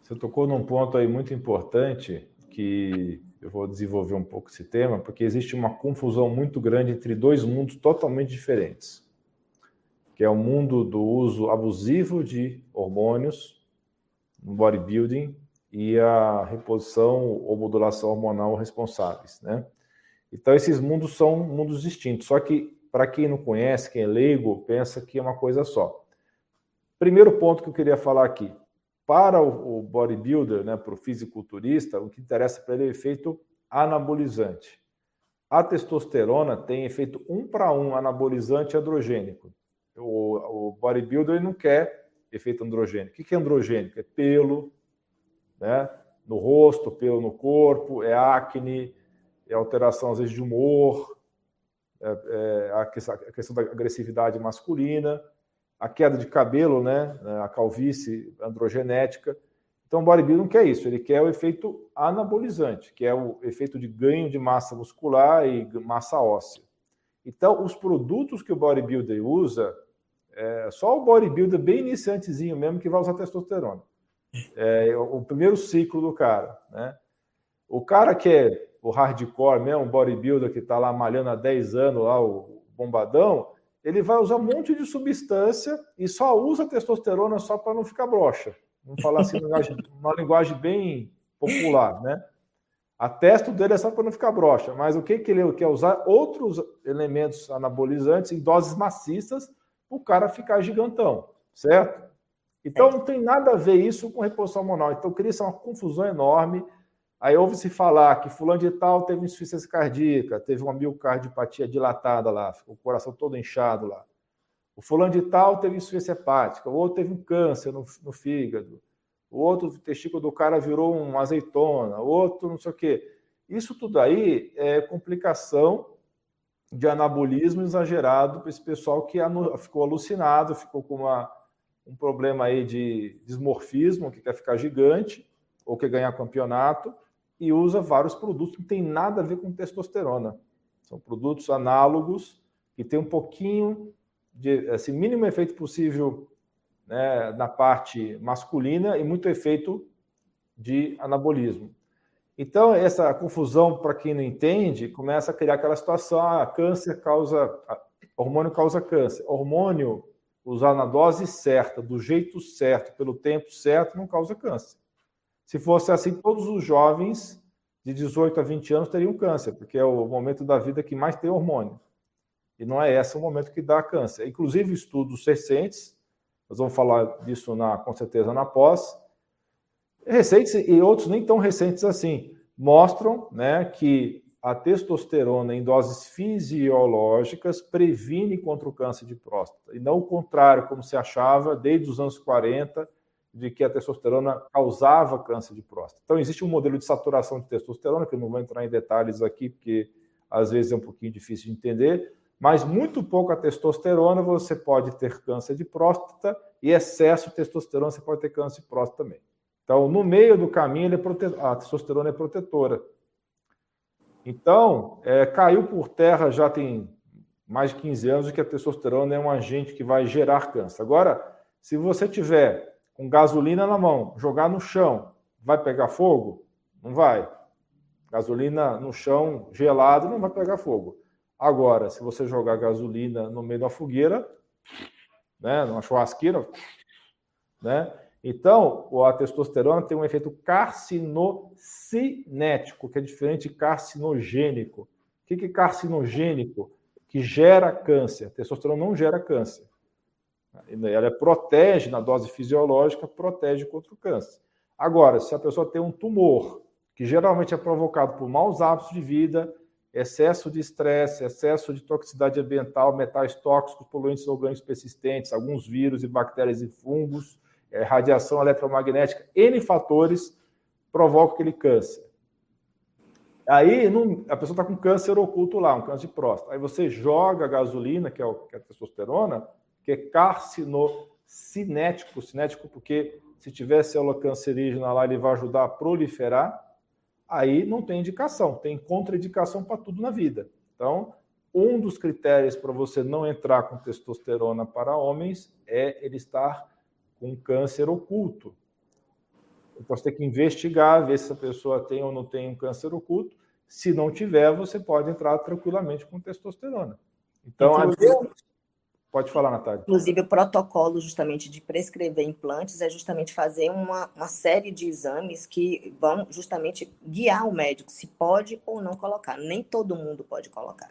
Você tocou num ponto aí muito importante que eu vou desenvolver um pouco esse tema, porque existe uma confusão muito grande entre dois mundos totalmente diferentes, que é o mundo do uso abusivo de hormônios no bodybuilding e a reposição ou modulação hormonal responsáveis, né? Então esses mundos são mundos distintos, só que para quem não conhece, quem é leigo, pensa que é uma coisa só. Primeiro ponto que eu queria falar aqui, para o, bodybuilder, né, para o fisiculturista, o que interessa para ele é o efeito anabolizante. A testosterona tem efeito um para um anabolizante androgênico. O, o bodybuilder não quer efeito androgênico. O que é androgênico? É pelo, né, no rosto, pelo no corpo, é acne, é alteração às vezes de humor, é, é, a, questão, a, questão, da agressividade masculina, a queda de cabelo, né, a calvície androgenética. Então, o bodybuilding não quer isso, ele quer o efeito anabolizante, que é o efeito de ganho de massa muscular e massa óssea. Então, os produtos que o bodybuilder usa, é só o bodybuilder bem iniciantezinho mesmo que vai usar testosterona. É o primeiro ciclo do cara, né? O cara que é o hardcore mesmo, o bodybuilder que está lá malhando há 10 anos, lá, o bombadão, ele vai usar um monte de substância e só usa testosterona só para não ficar broxa. Vamos falar assim, uma linguagem bem popular, né? A testo dele é só para não ficar broxa, mas o que, que ele quer usar? Outros elementos anabolizantes em doses maciças para o cara ficar gigantão, certo? Então não tem nada a ver isso com reposição hormonal. Então cria-se uma confusão enorme. Aí ouve-se falar que fulano de tal teve insuficiência cardíaca, teve uma miocardiopatia dilatada lá, ficou o coração todo inchado lá. O fulano de tal teve insuficiência hepática, o outro teve um câncer no, no fígado, o outro o testículo do cara virou uma azeitona, o outro não sei o quê. Isso tudo aí é complicação de anabolismo exagerado para esse pessoal que ficou alucinado, ficou com uma, um problema aí de dismorfismo, que quer ficar gigante ou quer ganhar campeonato e usa vários produtos que não tem nada a ver com testosterona. São produtos análogos que têm um pouquinho de assim, mínimo efeito possível né, na parte masculina e muito efeito de anabolismo. Então, essa confusão, para quem não entende, começa a criar aquela situação: ah, câncer causa. Hormônio causa câncer. Hormônio usar na dose certa, do jeito certo, pelo tempo certo, não causa câncer. Se fosse assim, todos os jovens de 18 a 20 anos teriam câncer, porque é o momento da vida que mais tem hormônio. E não é esse o momento que dá câncer. Inclusive, estudos recentes nós vamos falar disso na, com certeza na pós. Recentes e outros nem tão recentes assim, mostram né, que a testosterona em doses fisiológicas previne contra o câncer de próstata, e não o contrário, como se achava desde os anos 40, de que a testosterona causava câncer de próstata. Então, existe um modelo de saturação de testosterona, que eu não vou entrar em detalhes aqui, porque às vezes é um pouquinho difícil de entender, mas muito pouca testosterona você pode ter câncer de próstata e excesso de testosterona você pode ter câncer de próstata também. Então, no meio do caminho, é prote... a testosterona é protetora. Então, é, caiu por terra já tem mais de 15 anos que a testosterona é um agente que vai gerar câncer. Agora, se você tiver com gasolina na mão, jogar no chão, vai pegar fogo? Não vai. Gasolina no chão gelado não vai pegar fogo. Agora, se você jogar gasolina no meio da fogueira, né, numa churrasqueira, né? Então, a testosterona tem um efeito carcinocinético, que é diferente de carcinogênico. O que é carcinogênico? Que gera câncer. A testosterona não gera câncer. Ela protege, na dose fisiológica, protege contra o câncer. Agora, se a pessoa tem um tumor, que geralmente é provocado por maus hábitos de vida, excesso de estresse, excesso de toxicidade ambiental, metais tóxicos, poluentes orgânicos persistentes, alguns vírus e bactérias e fungos, é, radiação eletromagnética, N fatores provocam aquele câncer. Aí a pessoa está com câncer oculto lá, um câncer de próstata. Aí você joga a gasolina, que é, é a testosterona, que é carcinocinético, cinético porque se tiver célula cancerígena lá, ele vai ajudar a proliferar aí não tem indicação, tem contraindicação para tudo na vida. Então, um dos critérios para você não entrar com testosterona para homens é ele estar com câncer oculto. Então, você tem que investigar, ver se essa pessoa tem ou não tem um câncer oculto. Se não tiver, você pode entrar tranquilamente com testosterona. Então, Inclusive, Pode falar, Natália. Inclusive, o protocolo justamente de prescrever implantes é justamente fazer uma, uma série de exames que vão justamente guiar o médico se pode ou não colocar. Nem todo mundo pode colocar.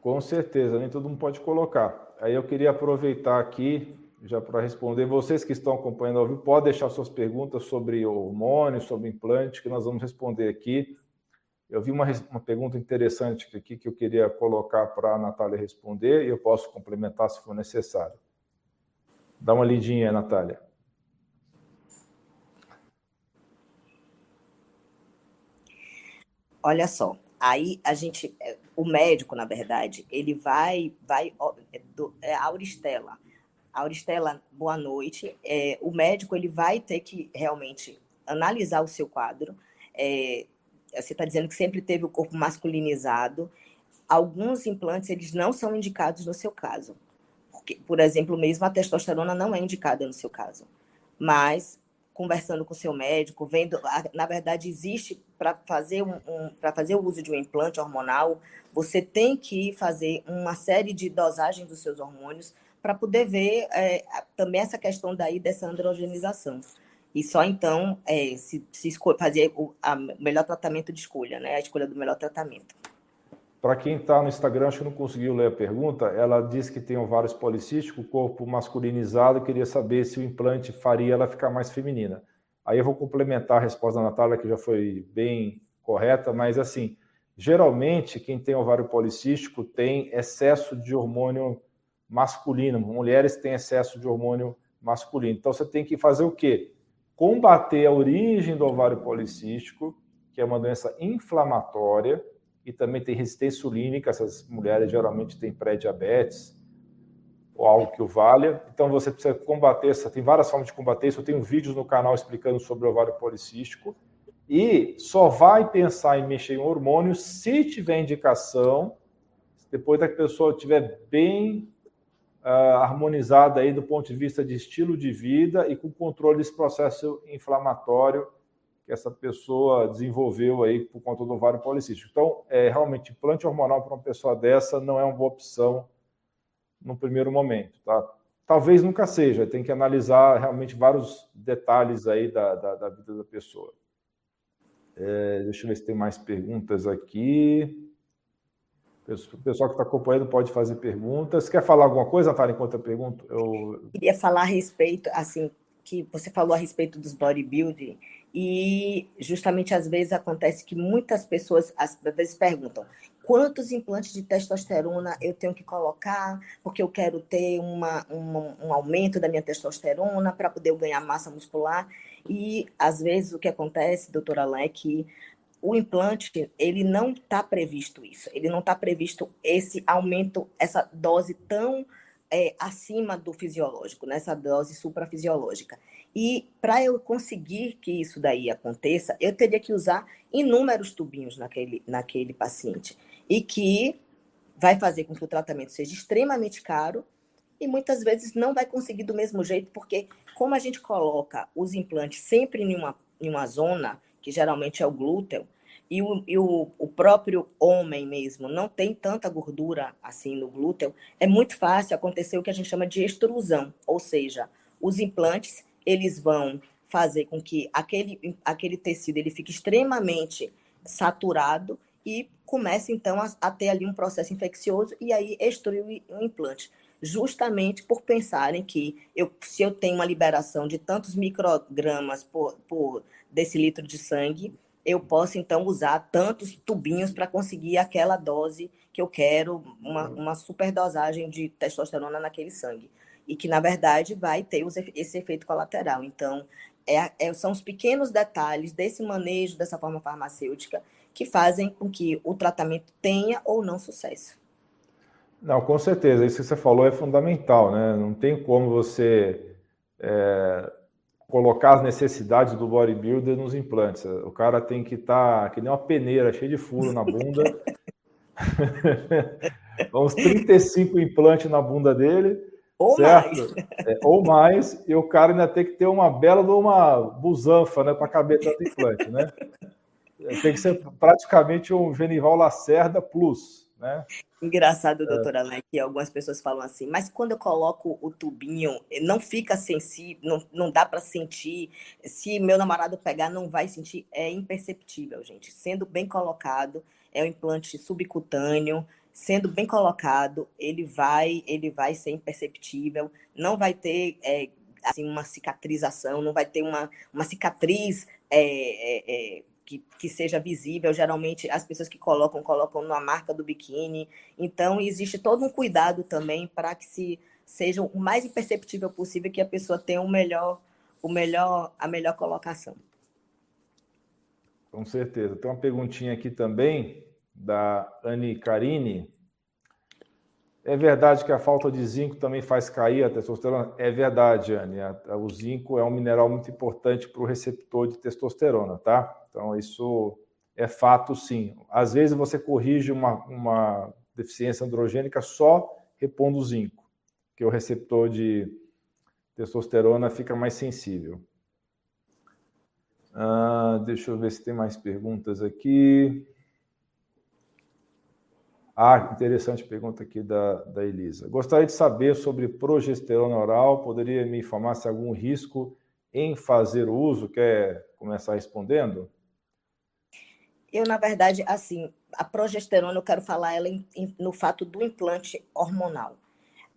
Com certeza, nem todo mundo pode colocar. Aí eu queria aproveitar aqui, já para responder, vocês que estão acompanhando ao vivo, podem deixar suas perguntas sobre hormônios, sobre implante, que nós vamos responder aqui. Eu vi uma, uma pergunta interessante aqui que eu queria colocar para a Natália responder e eu posso complementar se for necessário. Dá uma lidinha, Natália. Olha só, aí a gente, é, o médico, na verdade, ele vai, vai é, é Auristela. Auristela, boa noite. É, o médico ele vai ter que realmente analisar o seu quadro. É, você está dizendo que sempre teve o corpo masculinizado. Alguns implantes eles não são indicados no seu caso. Porque, por exemplo, mesmo a testosterona não é indicada no seu caso. Mas conversando com seu médico, vendo, na verdade existe para fazer um, um para fazer o uso de um implante hormonal, você tem que fazer uma série de dosagens dos seus hormônios para poder ver é, também essa questão daí dessa androgenização. E só então é, se, se fazer o melhor tratamento de escolha, né? A escolha do melhor tratamento. Para quem está no Instagram, acho que não conseguiu ler a pergunta, ela disse que tem ovários policísticos, corpo masculinizado, queria saber se o implante faria ela ficar mais feminina. Aí eu vou complementar a resposta da Natália, que já foi bem correta, mas assim, geralmente quem tem ovário policístico tem excesso de hormônio masculino, mulheres têm excesso de hormônio masculino. Então você tem que fazer o quê? Combater a origem do ovário policístico, que é uma doença inflamatória e também tem resistência insulínica. Essas mulheres geralmente têm pré-diabetes ou algo que o valha. Então você precisa combater essa. Tem várias formas de combater isso. Eu tenho vídeos no canal explicando sobre o ovário policístico. E só vai pensar em mexer em hormônio se tiver indicação, depois da pessoa estiver bem uh, harmonizada aí do ponto de vista de estilo de vida e com controle desse processo inflamatório que essa pessoa desenvolveu aí por conta do ovário policístico. Então, é, realmente, implante hormonal para uma pessoa dessa não é uma boa opção no primeiro momento, tá? Talvez nunca seja, tem que analisar realmente vários detalhes aí da, da, da vida da pessoa. É, deixa eu ver se tem mais perguntas aqui. O pessoal que está acompanhando pode fazer perguntas. Quer falar alguma coisa, Natália, enquanto eu pergunto? Eu... Queria falar a respeito, assim, que você falou a respeito dos bodybuilding, e justamente às vezes acontece que muitas pessoas às vezes perguntam quantos implantes de testosterona eu tenho que colocar, porque eu quero ter uma, uma um aumento da minha testosterona para poder ganhar massa muscular. E às vezes o que acontece, doutora Alain, é que o implante, ele não está previsto isso, ele não está previsto esse aumento, essa dose tão é, acima do fisiológico, nessa né? dose suprafisiológica. E para eu conseguir que isso daí aconteça, eu teria que usar inúmeros tubinhos naquele, naquele paciente. E que vai fazer com que o tratamento seja extremamente caro e muitas vezes não vai conseguir do mesmo jeito, porque como a gente coloca os implantes sempre em uma, em uma zona, que geralmente é o glúteo, e o, e o, o próprio homem mesmo não tem tanta gordura assim no glúteo, é muito fácil acontecer o que a gente chama de extrusão, ou seja, os implantes eles vão fazer com que aquele, aquele tecido ele fique extremamente saturado e comece então a, a ter ali um processo infeccioso e aí extruir o implante. Justamente por pensarem que eu, se eu tenho uma liberação de tantos microgramas por, por decilitro de sangue, eu posso então usar tantos tubinhos para conseguir aquela dose que eu quero, uma, uhum. uma superdosagem de testosterona naquele sangue. E que, na verdade, vai ter esse efeito colateral. Então, é, é, são os pequenos detalhes desse manejo dessa forma farmacêutica que fazem com que o tratamento tenha ou não sucesso. Não, com certeza. Isso que você falou é fundamental, né? Não tem como você é, colocar as necessidades do bodybuilder nos implantes. O cara tem que estar tá, que nem uma peneira cheia de furo na bunda. Uns 35 implantes na bunda dele. Ou certo? mais. É, ou mais. E o cara ainda tem que ter uma bela de uma busanfa né, para caber tanto implante, né? Tem que ser praticamente um Genival Lacerda Plus. Né? Engraçado, é. doutora Né, que algumas pessoas falam assim, mas quando eu coloco o tubinho, não fica sensível, não, não dá para sentir. Se meu namorado pegar, não vai sentir. É imperceptível, gente. Sendo bem colocado, é um implante subcutâneo, sendo bem colocado, ele vai, ele vai ser imperceptível, não vai ter é, assim uma cicatrização, não vai ter uma, uma cicatriz é, é que, que seja visível. Geralmente, as pessoas que colocam, colocam na marca do biquíni. Então, existe todo um cuidado também para que se seja o mais imperceptível possível que a pessoa tenha o melhor, o melhor, a melhor colocação. Com certeza. Tem uma perguntinha aqui também da Anne Carini. É verdade que a falta de zinco também faz cair a testosterona? É verdade, Anne. O zinco é um mineral muito importante para o receptor de testosterona, tá? Então, isso é fato, sim. Às vezes você corrige uma, uma deficiência androgênica só repondo zinco, que o receptor de testosterona fica mais sensível. Ah, deixa eu ver se tem mais perguntas aqui. Ah, interessante pergunta aqui da, da Elisa. Gostaria de saber sobre progesterona oral. Poderia me informar se há algum risco em fazer uso? Quer começar respondendo? Eu, na verdade, assim, a progesterona, eu quero falar ela em, em, no fato do implante hormonal.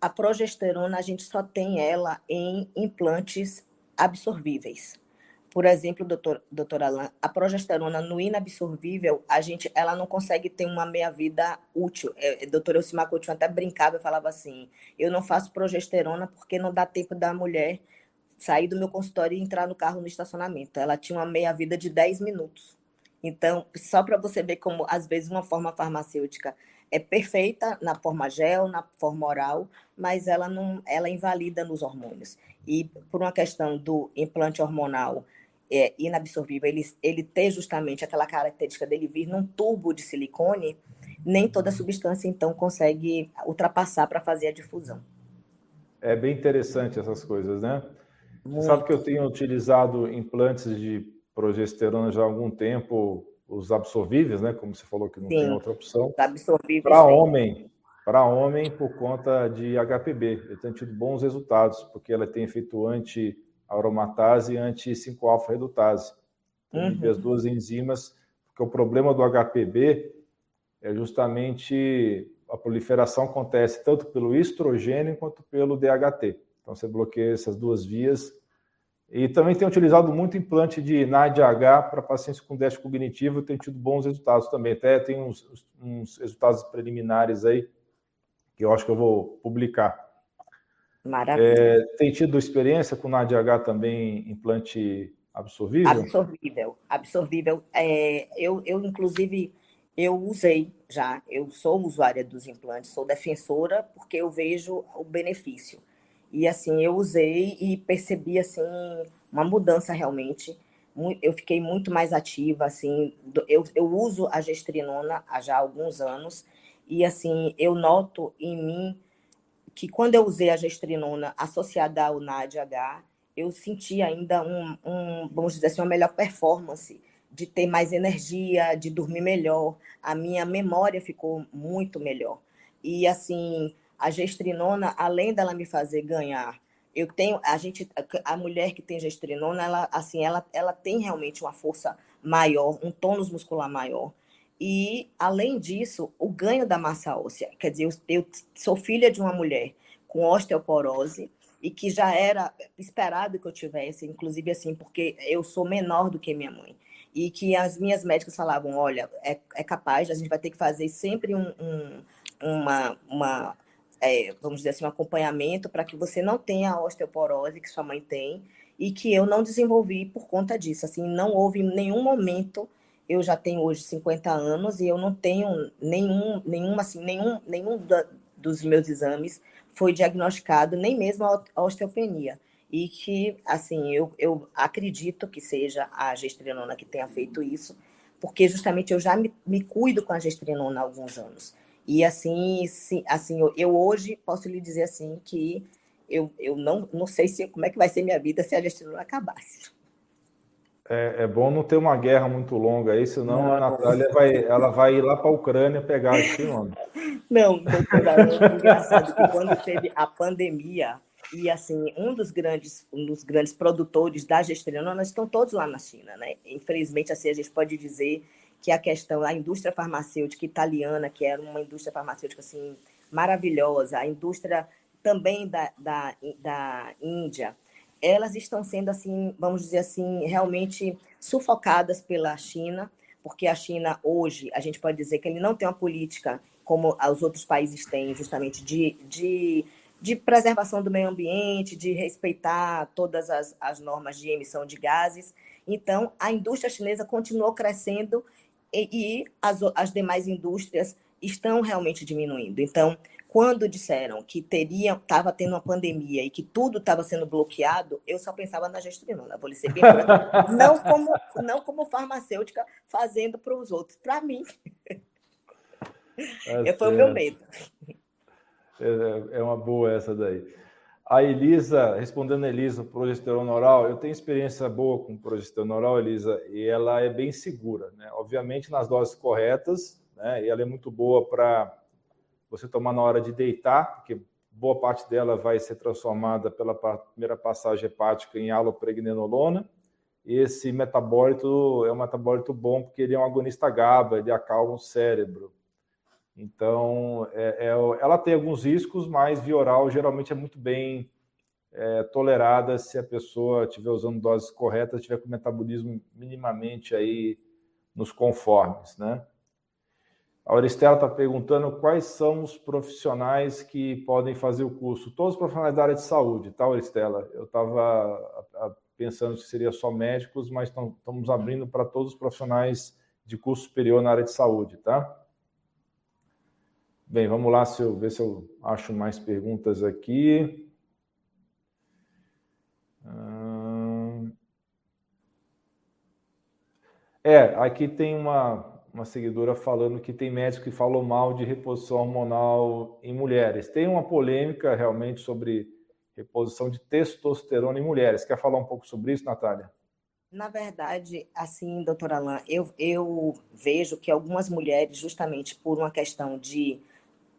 A progesterona, a gente só tem ela em implantes absorvíveis. Por exemplo, doutor, doutor Alain, a progesterona no inabsorvível, a gente, ela não consegue ter uma meia-vida útil. É, é doutor Elcimar Coutinho até brincava e falava assim, eu não faço progesterona porque não dá tempo da mulher sair do meu consultório e entrar no carro no estacionamento. Ela tinha uma meia-vida de 10 minutos. Então, só para você ver como, às vezes, uma forma farmacêutica é perfeita na forma gel, na forma oral, mas ela não, ela invalida nos hormônios. E por uma questão do implante hormonal é, inabsorvível, ele, ele ter justamente aquela característica dele vir num tubo de silicone, nem toda substância, então, consegue ultrapassar para fazer a difusão. É bem interessante essas coisas, né? Muito. Sabe que eu tenho utilizado implantes de progesterona já há algum tempo, os absorvíveis, né? Como você falou que não Sim, tem outra opção. Absorvíveis. Para homem, para homem por conta de HPB. Eu tenho tido bons resultados, porque ela tem efeito anti aromatase e anti-5-alfa-redutase. Uhum. As duas enzimas, porque o problema do HPB é justamente a proliferação acontece tanto pelo estrogênio quanto pelo DHT. Então você bloqueia essas duas vias. E também tem utilizado muito implante de NADH para pacientes com déficit cognitivo, tem tido bons resultados também. Até tem uns, uns resultados preliminares aí que eu acho que eu vou publicar. Maravilha. É, tem tido experiência com NADH também, implante absorvível? Absorvível, absorvível. É, eu, eu, inclusive, eu usei já, eu sou usuária dos implantes, sou defensora, porque eu vejo o benefício. E, assim, eu usei e percebi, assim, uma mudança realmente. Eu fiquei muito mais ativa, assim, eu, eu uso a gestrinona há já alguns anos, e, assim, eu noto em mim que quando eu usei a gestrinona associada ao NADH, eu senti ainda um, um, vamos dizer assim, uma melhor performance, de ter mais energia, de dormir melhor. A minha memória ficou muito melhor. E assim, a gestrinona, além dela me fazer ganhar, eu tenho a gente a mulher que tem gestrinona, ela assim, ela ela tem realmente uma força maior, um tônus muscular maior. E, além disso, o ganho da massa óssea. Quer dizer, eu, eu sou filha de uma mulher com osteoporose e que já era esperado que eu tivesse, inclusive assim, porque eu sou menor do que minha mãe. E que as minhas médicas falavam: olha, é, é capaz, a gente vai ter que fazer sempre um, um uma, uma é, vamos dizer assim, um acompanhamento para que você não tenha a osteoporose que sua mãe tem e que eu não desenvolvi por conta disso. Assim, não houve nenhum momento eu já tenho hoje 50 anos e eu não tenho nenhum, nenhum, assim, nenhum, nenhum da, dos meus exames foi diagnosticado, nem mesmo a osteopenia. E que, assim, eu, eu acredito que seja a gestrinona que tenha feito isso, porque justamente eu já me, me cuido com a gestrinona há alguns anos. E assim, sim, assim eu, hoje posso lhe dizer assim que eu, eu não, não sei se como é que vai ser minha vida se a gestrinona acabasse é, é, bom não ter uma guerra muito longa aí, senão não, a Natália vai, ela vai ir lá para a Ucrânia pegar esse homem. Não, é engraçado que quando teve a pandemia, e assim, um dos grandes, um dos grandes produtores da gestrina, nós estão todos lá na China, né? Infelizmente, assim, a gente pode dizer que a questão, a indústria farmacêutica italiana, que era uma indústria farmacêutica assim, maravilhosa, a indústria também da, da, da Índia, elas estão sendo assim, vamos dizer assim, realmente sufocadas pela China, porque a China hoje, a gente pode dizer que ele não tem uma política como os outros países têm, justamente de, de, de preservação do meio ambiente, de respeitar todas as, as normas de emissão de gases. Então, a indústria chinesa continuou crescendo e, e as, as demais indústrias estão realmente diminuindo. Então, quando disseram que teria, estava tendo uma pandemia e que tudo estava sendo bloqueado, eu só pensava na gestrinona, vou lhe ser bem franca. não como não como farmacêutica fazendo para os outros, para mim. É foi o meu medo. É, é uma boa essa daí. A Elisa, respondendo a Elisa, progesterona oral, eu tenho experiência boa com progesterona oral, Elisa, e ela é bem segura, né? Obviamente nas doses corretas, né? E ela é muito boa para você tomar na hora de deitar, porque boa parte dela vai ser transformada pela primeira passagem hepática em alopregnenolona. Esse metabólito é um metabólito bom porque ele é um agonista GABA, ele acalma o cérebro. Então, é, é, ela tem alguns riscos, mas via oral geralmente é muito bem é, tolerada se a pessoa estiver usando doses corretas, estiver com o metabolismo minimamente aí nos conformes, né? A Auristela está perguntando quais são os profissionais que podem fazer o curso. Todos os profissionais da área de saúde, tá, Auristela? Eu estava pensando que seria só médicos, mas estamos abrindo para todos os profissionais de curso superior na área de saúde, tá? Bem, vamos lá se eu, ver se eu acho mais perguntas aqui. É, aqui tem uma, uma seguidora falando que tem médico que falou mal de reposição hormonal em mulheres. Tem uma polêmica realmente sobre reposição de testosterona em mulheres. Quer falar um pouco sobre isso, Natália? Na verdade, assim, doutora Alain, eu, eu vejo que algumas mulheres, justamente por uma questão de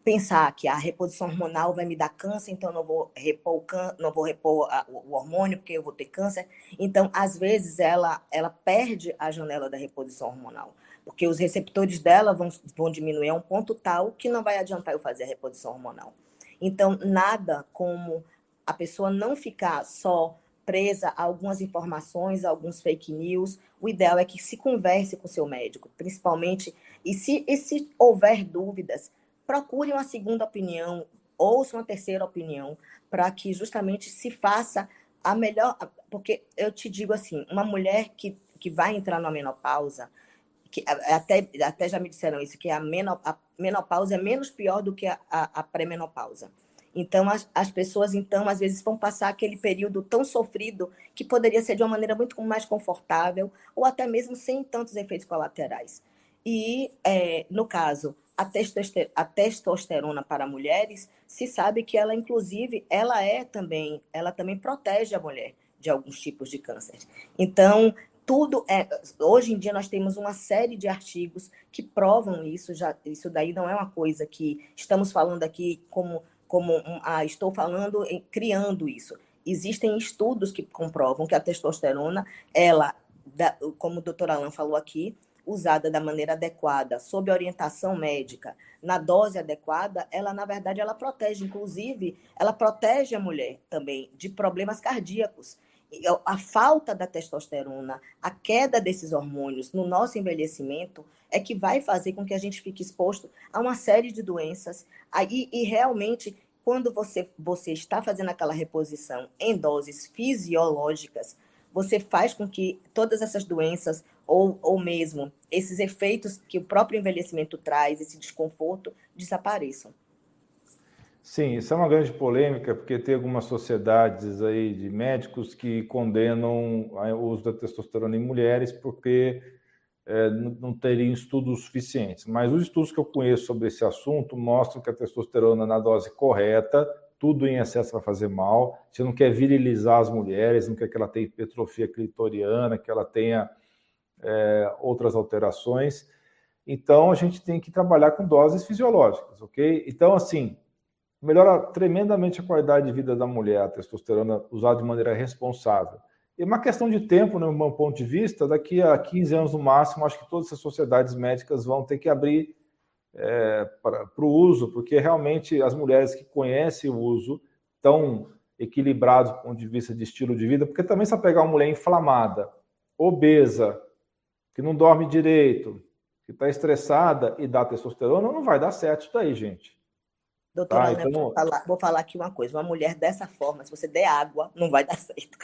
pensar que a reposição hormonal vai me dar câncer, então não vou repor, não vou repor o hormônio porque eu vou ter câncer. Então, às vezes, ela, ela perde a janela da reposição hormonal, porque os receptores dela vão, vão diminuir a um ponto tal que não vai adiantar eu fazer a reposição hormonal. Então, nada como a pessoa não ficar só presa a algumas informações, a alguns fake news. O ideal é que se converse com seu médico, principalmente, e se, e se houver dúvidas, procure uma segunda opinião, ouça uma terceira opinião, para que justamente se faça a melhor. Porque eu te digo assim: uma mulher que, que vai entrar na menopausa, que até, até já me disseram isso, que a, menopausa é menos pior do que a, a, a pré-menopausa. Então, as, as pessoas, então, às vezes vão passar aquele período tão sofrido que poderia ser de uma maneira muito mais confortável ou até mesmo sem tantos efeitos colaterais. E, é, no caso, a, testosterona para mulheres, se sabe que ela, inclusive, ela é também, ela também protege a mulher de alguns tipos de câncer. Então, tudo é. Hoje em dia nós temos uma série de artigos que provam isso. Já, isso daí não é uma coisa que estamos falando aqui como, como ah, estou falando, criando isso. Existem estudos que comprovam que a testosterona, ela, como o doutor Alan falou aqui, usada da maneira adequada, sob orientação médica, na dose adequada, ela na verdade ela protege, inclusive, ela protege a mulher também de problemas cardíacos. A falta da testosterona, a queda desses hormônios no nosso envelhecimento é que vai fazer com que a gente fique exposto a uma série de doenças. Aí, e realmente, quando você, você está fazendo aquela reposição em doses fisiológicas, você faz com que todas essas doenças, ou, ou mesmo esses efeitos que o próprio envelhecimento traz, esse desconforto, desapareçam. Sim, isso é uma grande polêmica, porque tem algumas sociedades aí de médicos que condenam o uso da testosterona em mulheres porque é, não teriam estudos suficientes. Mas os estudos que eu conheço sobre esse assunto mostram que a testosterona na dose correta tudo em excesso vai fazer mal. Você não quer virilizar as mulheres, não quer que ela tenha hipertrofia clitoriana, que ela tenha é, outras alterações. Então, a gente tem que trabalhar com doses fisiológicas, ok? Então, assim, melhora tremendamente a qualidade de vida da mulher, a testosterona usada de maneira responsável. É uma questão de tempo, no meu ponto de vista, daqui a 15 anos no máximo, acho que todas essas sociedades médicas vão ter que abrir é, para o uso, porque realmente as mulheres que conhecem o uso estão equilibrados do ponto de vista de estilo de vida, porque também se pegar uma mulher inflamada, obesa, que não dorme direito, que está estressada e dá testosterona, não vai dar certo isso daí, gente. Doutora, tá, então... vou, falar, vou falar aqui uma coisa. Uma mulher dessa forma, se você der água, não vai dar certo.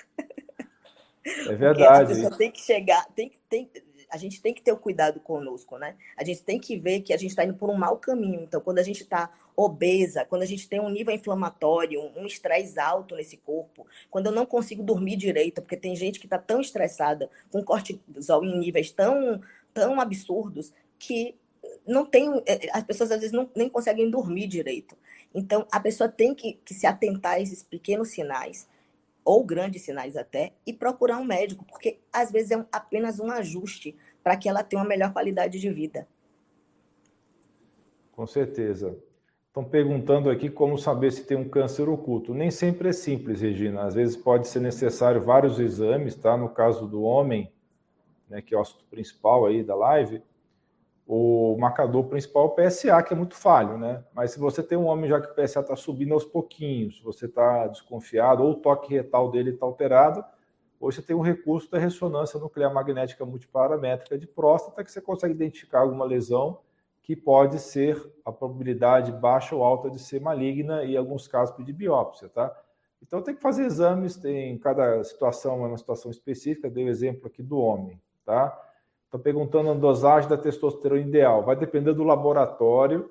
É verdade. a pessoa tem que chegar, tem, tem, a gente tem que ter o cuidado conosco, né? A gente tem que ver que a gente está indo por um mau caminho. Então, quando a gente está obesa, quando a gente tem um nível inflamatório, um estresse alto nesse corpo, quando eu não consigo dormir direito, porque tem gente que está tão estressada, com cortisol em níveis tão, tão absurdos, que não tem, é, as pessoas às vezes não, nem conseguem dormir direito. Então, a pessoa tem que, que se atentar a esses pequenos sinais ou grandes sinais até, e procurar um médico, porque às vezes é um, apenas um ajuste para que ela tenha uma melhor qualidade de vida. Com certeza. Estão perguntando aqui como saber se tem um câncer oculto. Nem sempre é simples, Regina. Às vezes pode ser necessário vários exames, tá? No caso do homem, né, que é o assunto principal aí da live, o marcador principal é o PSA, que é muito falho, né? Mas se você tem um homem já que o PSA está subindo aos pouquinhos, você está desconfiado, ou o toque retal dele está alterado, hoje você tem um recurso da ressonância nuclear magnética multiparamétrica de próstata, que você consegue identificar alguma lesão que pode ser a probabilidade baixa ou alta de ser maligna e em alguns casos pedir biópsia, tá? Então tem que fazer exames, tem cada situação é uma situação específica, dei o exemplo aqui do homem, tá? Estou perguntando a dosagem da testosterona ideal. Vai depender do laboratório,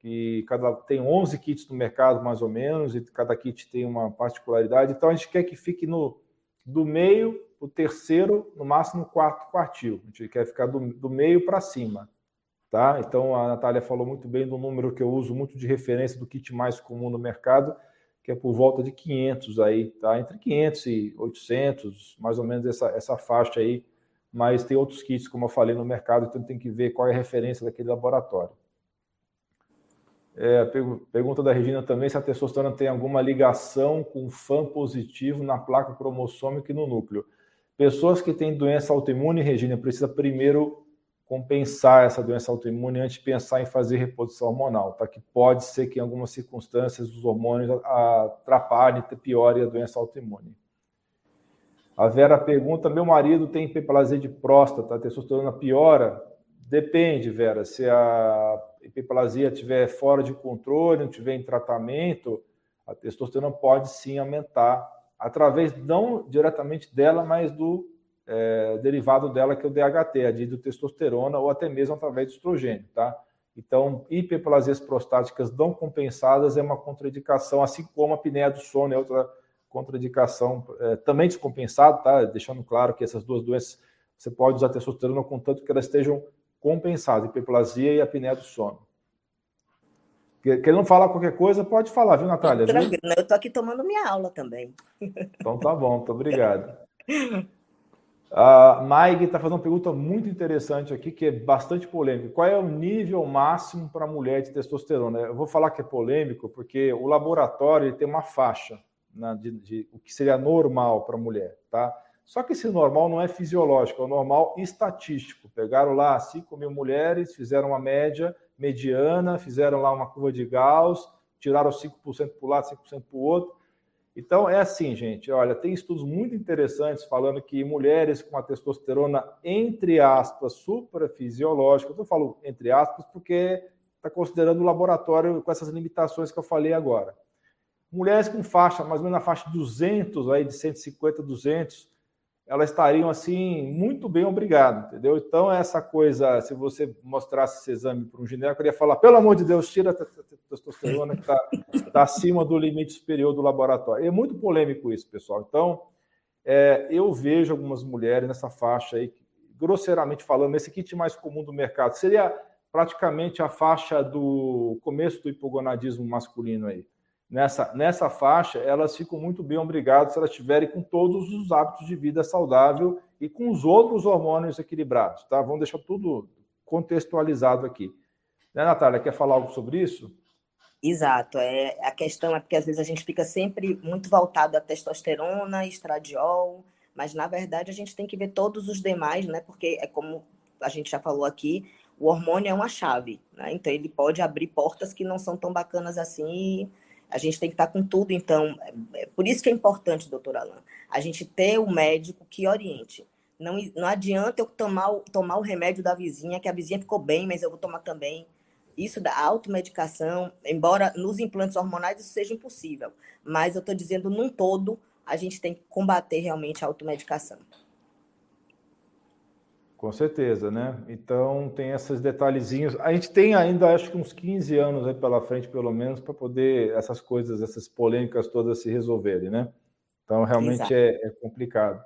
que cada tem 11 kits no mercado, mais ou menos, e cada kit tem uma particularidade. Então, a gente quer que fique no do meio, o terceiro, no máximo quarto quartil. A gente quer ficar do, do meio para cima. Tá? Então, a Natália falou muito bem do número que eu uso muito de referência do kit mais comum no mercado, que é por volta de 500 aí, tá? Entre 500 e 800, mais ou menos essa, essa faixa aí mas tem outros kits, como eu falei, no mercado, então tem que ver qual é a referência daquele laboratório. É, pergunta da Regina também se a testosterona tem alguma ligação com FAM positivo na placa cromossômica e no núcleo. Pessoas que têm doença autoimune, Regina, precisa primeiro compensar essa doença autoimune antes de pensar em fazer reposição hormonal, tá? Que pode ser que em algumas circunstâncias os hormônios atrapalhem, piorem a doença autoimune. A Vera pergunta: meu marido tem hiperplasia de próstata, a testosterona piora? Depende, Vera. Se a hiperplasia estiver fora de controle, não estiver em tratamento, a testosterona pode sim aumentar, através não diretamente dela, mas do é, derivado dela, que é o DHT, a dihidrotestosterona, ou até mesmo através do estrogênio, tá? Então, hiperplasias prostáticas não compensadas é uma contraindicação, assim como a apneia do sono é outra contraindicação é, também descompensado, tá? Deixando claro que essas duas doenças você pode usar testosterona contanto que elas estejam compensadas, hiperplasia e apneia do sono. Querendo falar qualquer coisa, pode falar, viu, Natália? Tranquilo, eu estou aqui tomando minha aula também. Então tá bom, muito obrigado. A Maig está fazendo uma pergunta muito interessante aqui, que é bastante polêmica. Qual é o nível máximo para mulher de testosterona? Eu vou falar que é polêmico, porque o laboratório tem uma faixa na, de, de, o que seria normal para a mulher, tá? Só que esse normal não é fisiológico, é o normal estatístico. Pegaram lá 5 mil mulheres, fizeram uma média mediana, fizeram lá uma curva de Gauss, tiraram 5% para o lado, 5% para o outro. Então, é assim, gente, olha, tem estudos muito interessantes falando que mulheres com a testosterona, entre aspas, suprafisiológica, eu falo entre aspas porque está considerando o laboratório com essas limitações que eu falei agora. Mulheres com faixa, mais ou menos na faixa de 200, aí de 150, 200, elas estariam assim muito bem obrigado, entendeu? Então essa coisa, se você mostrasse esse exame para um gineco, ele ia falar: pelo amor de Deus, tira a testosterona que está tá acima do limite superior do laboratório. É muito polêmico isso, pessoal. Então é, eu vejo algumas mulheres nessa faixa aí, grosseiramente falando, nesse kit mais comum do mercado seria praticamente a faixa do começo do hipogonadismo masculino aí nessa, nessa faixa, elas ficam muito bem obrigadas se elas estiverem com todos os hábitos de vida saudável e com os outros hormônios equilibrados, tá? Vamos deixar tudo contextualizado aqui. Né, Natália, quer falar algo sobre isso? Exato. É, a questão é porque às vezes a gente fica sempre muito voltado à testosterona, estradiol, mas na verdade a gente tem que ver todos os demais, né? Porque é como a gente já falou aqui, o hormônio é uma chave, né? Então ele pode abrir portas que não são tão bacanas assim a gente tem que estar com tudo, então, é, é por isso que é importante, doutor Alain, a gente ter o um médico que oriente. Não, não adianta eu tomar, tomar o remédio da vizinha, que a vizinha ficou bem, mas eu vou tomar também. Isso da automedicação, embora nos implantes hormonais isso seja impossível, mas eu estou dizendo num todo, a gente tem que combater realmente a automedicação. Com certeza, né? Então tem esses detalhezinhos. A gente tem ainda, acho que uns 15 anos aí pela frente, pelo menos, para poder essas coisas, essas polêmicas todas se resolverem, né? Então realmente é, é, complicado.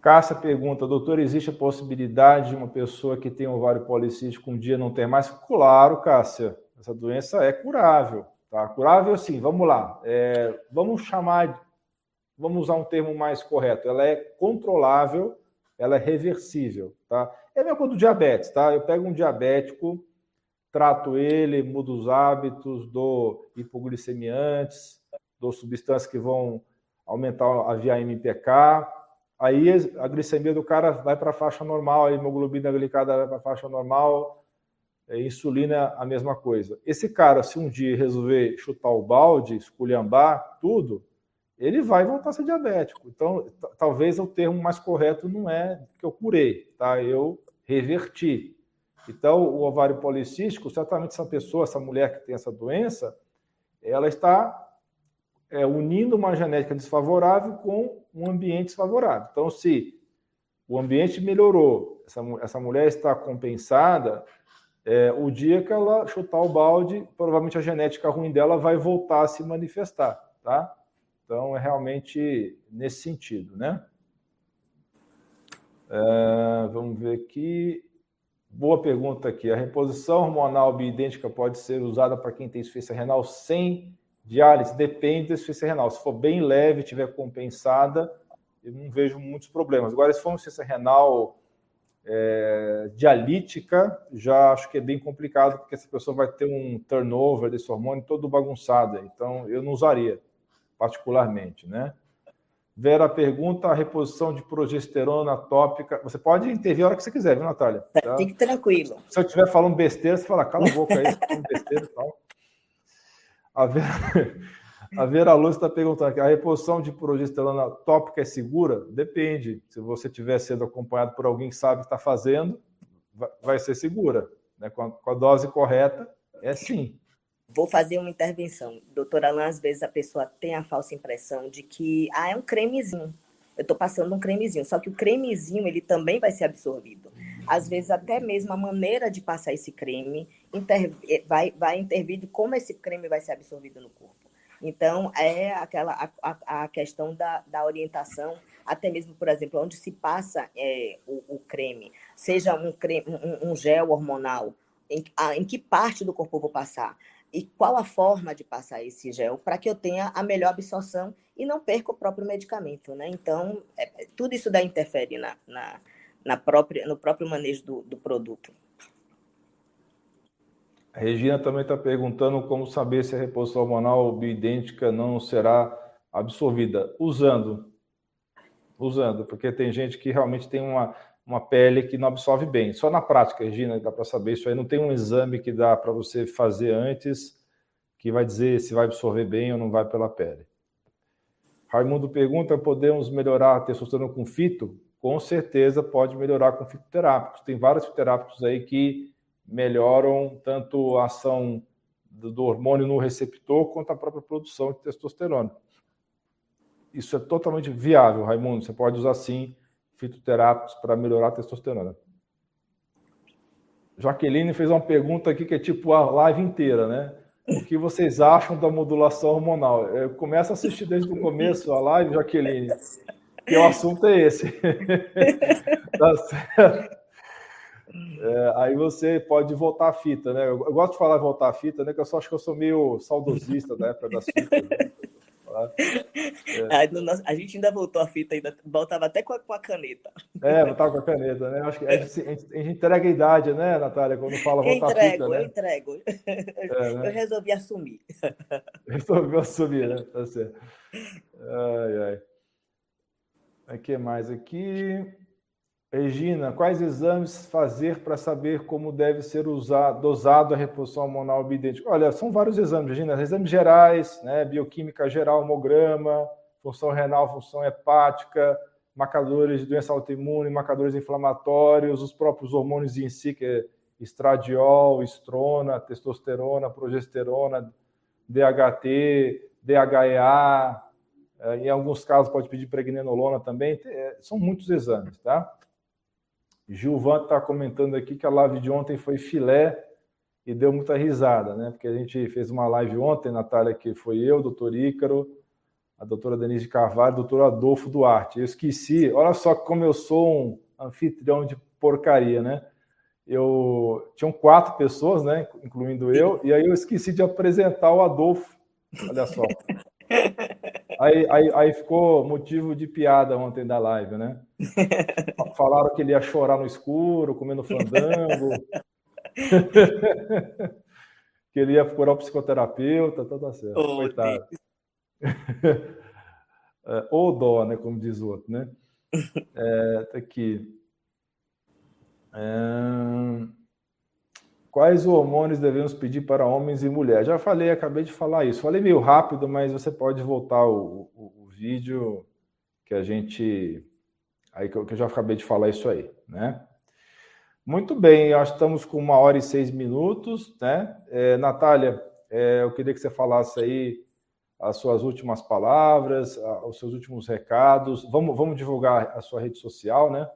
Cássia pergunta, doutor, existe a possibilidade de uma pessoa que tem ovário policístico um dia não ter mais? Claro, Cássia, essa doença é curável, tá? Curável, sim. Vamos lá. É, vamos chamar, vamos usar um termo mais correto. Ela é controlável ela é reversível, tá? É a mesma coisa do diabetes, tá? Eu pego um diabético, trato ele, mudo os hábitos, dou hipoglicemiantes, dou substâncias que vão aumentar a via MPK, aí a glicemia do cara vai para a faixa normal, a hemoglobina glicada vai para a faixa normal, a insulina a mesma coisa. Esse cara, se um dia resolver chutar o balde, esculhambar tudo, ele vai voltar a ser diabético. Então, talvez o termo mais correto não é que eu curei, tá? Eu reverti. Então, o ovário policístico, certamente essa pessoa, essa mulher que tem essa doença, ela está é, unindo uma genética desfavorável com um ambiente desfavorável. Então, se o ambiente melhorou, essa, essa mulher está compensada, é, o dia que ela chutar o balde, provavelmente a genética ruim dela vai voltar a se manifestar, tá? Então, é realmente nesse sentido, né? É, vamos ver aqui. Boa pergunta aqui. A reposição hormonal bioidêntica pode ser usada para quem tem insuficiência renal sem diálise? Depende da insuficiência renal. Se for bem leve, tiver compensada, eu não vejo muitos problemas. Agora, se for uma insuficiência renal é, dialítica, já acho que é bem complicado, porque essa pessoa vai ter um turnover desse hormônio todo bagunçado. Então, eu não usaria particularmente, né? Vera pergunta a reposição de progesterona tópica. Você pode intervir a hora que você quiser, viu, Natália? Tá? Fique tranquilo. Se eu estiver falando besteira, você fala, cala a boca aí, falando besteira e tal. A Vera, a Vera Luz está perguntando aqui, a reposição de progesterona tópica é segura? Depende. Se você estiver sendo acompanhado por alguém que sabe o que está fazendo, vai ser segura. Né? Com, a, com a dose correta, é sim vou fazer uma intervenção. Doutora Alain, às vezes a pessoa tem a falsa impressão de que, ah, é um cremezinho. Eu estou passando um cremezinho, só que o cremezinho ele também vai ser absorvido. Às vezes até mesmo a maneira de passar esse creme inter... Eh, vai, vai intervir de como esse creme vai ser absorvido no corpo. Então, é aquela a, a, questão da, da orientação, até mesmo, por exemplo, onde se passa é, o, o creme, seja um, creme, um, um gel hormonal, em, a, em que parte do corpo eu vou passar? E qual a forma de passar esse gel para que eu tenha a melhor absorção e não perca o próprio medicamento, né? Então, é, tudo isso daí interfere na, na, na, própria, no próprio manejo do, do produto. A Regina também está perguntando como saber se a reposição hormonal bioidêntica não será absorvida. Usando. Usando, porque tem gente que realmente tem uma, uma pele que não absorve bem. Só na prática, Regina, dá para saber isso aí. Não tem um exame que dá para você fazer antes que vai dizer se vai absorver bem ou não vai pela pele. Raimundo pergunta: podemos melhorar a testosterona com fito? Com certeza pode melhorar com fitoterápicos. Tem vários fitoterápicos aí que melhoram tanto a ação do hormônio no receptor quanto a própria produção de testosterona. Isso é totalmente viável, Raimundo. Você pode usar sim fitoterápicos para melhorar a testosterona. Jaqueline fez uma pergunta aqui que é tipo a live inteira, né? O que vocês acham da modulação hormonal? Eu começo a assistir desde o começo a live, Jaqueline, que o assunto é esse. tá certo? É, aí você pode voltar a fita, né? Eu, gosto de falar voltar a fita, né? Que eu só acho que eu sou meio saudosista da época das fitas. Né? É. A, gente ainda voltou a fita, ainda voltava até com a, com a caneta. É, voltava com a caneta, né? Acho que a gente, a gente, entrega a idade, né, Natália, quando fala voltar entrego, a fita. Né? Eu entrego, é, né? Eu resolvi assumir. Resolvi assumir, né? Tá certo. Ai, ai. O que mais aqui? Regina, quais exames fazer para saber como deve ser usado, dosado a reposição hormonal bioidêntica? Olha, são vários exames, Regina. Exames gerais, né? bioquímica geral, hemograma, função renal, função hepática, marcadores de doença autoimune, marcadores inflamatórios, os próprios hormônios em si, que é estradiol, estrona, testosterona, progesterona, DHT, DHEA, É, em alguns casos pode pedir pregnenolona também. É, são muitos exames, tá? Gilvan está comentando aqui que a live de ontem foi filé e deu muita risada, né? Porque a gente fez uma live ontem, Natália, que foi eu, doutor Ícaro, a doutora Denise de Carvalho, doutor Adolfo Duarte. Eu esqueci, olha só como eu sou um anfitrião de porcaria, né? Eu tinham quatro pessoas, né, incluindo eu, e aí eu esqueci de apresentar o Adolfo. Olha só. Aí, aí, aí, ficou motivo de piada ontem da live, né? Falaram que ele ia chorar no escuro, comendo fandango. que ele ia procurar o psicoterapeuta, tá, tá certo. Oh, Coitado. é, ou dó, né? Como diz o outro, né? É, tá aqui. É... Quais hormônios devemos pedir para homens e mulheres? Já falei, acabei de falar isso. Falei meio rápido, mas você pode voltar o, o, o vídeo que a gente. Aí que eu, que eu, já acabei de falar isso aí, né? Muito bem, que estamos com uma hora e seis minutos, né? É, Natália, é, eu queria que você falasse aí as suas últimas palavras, os seus últimos recados. Vamos, vamos divulgar a sua rede social, né?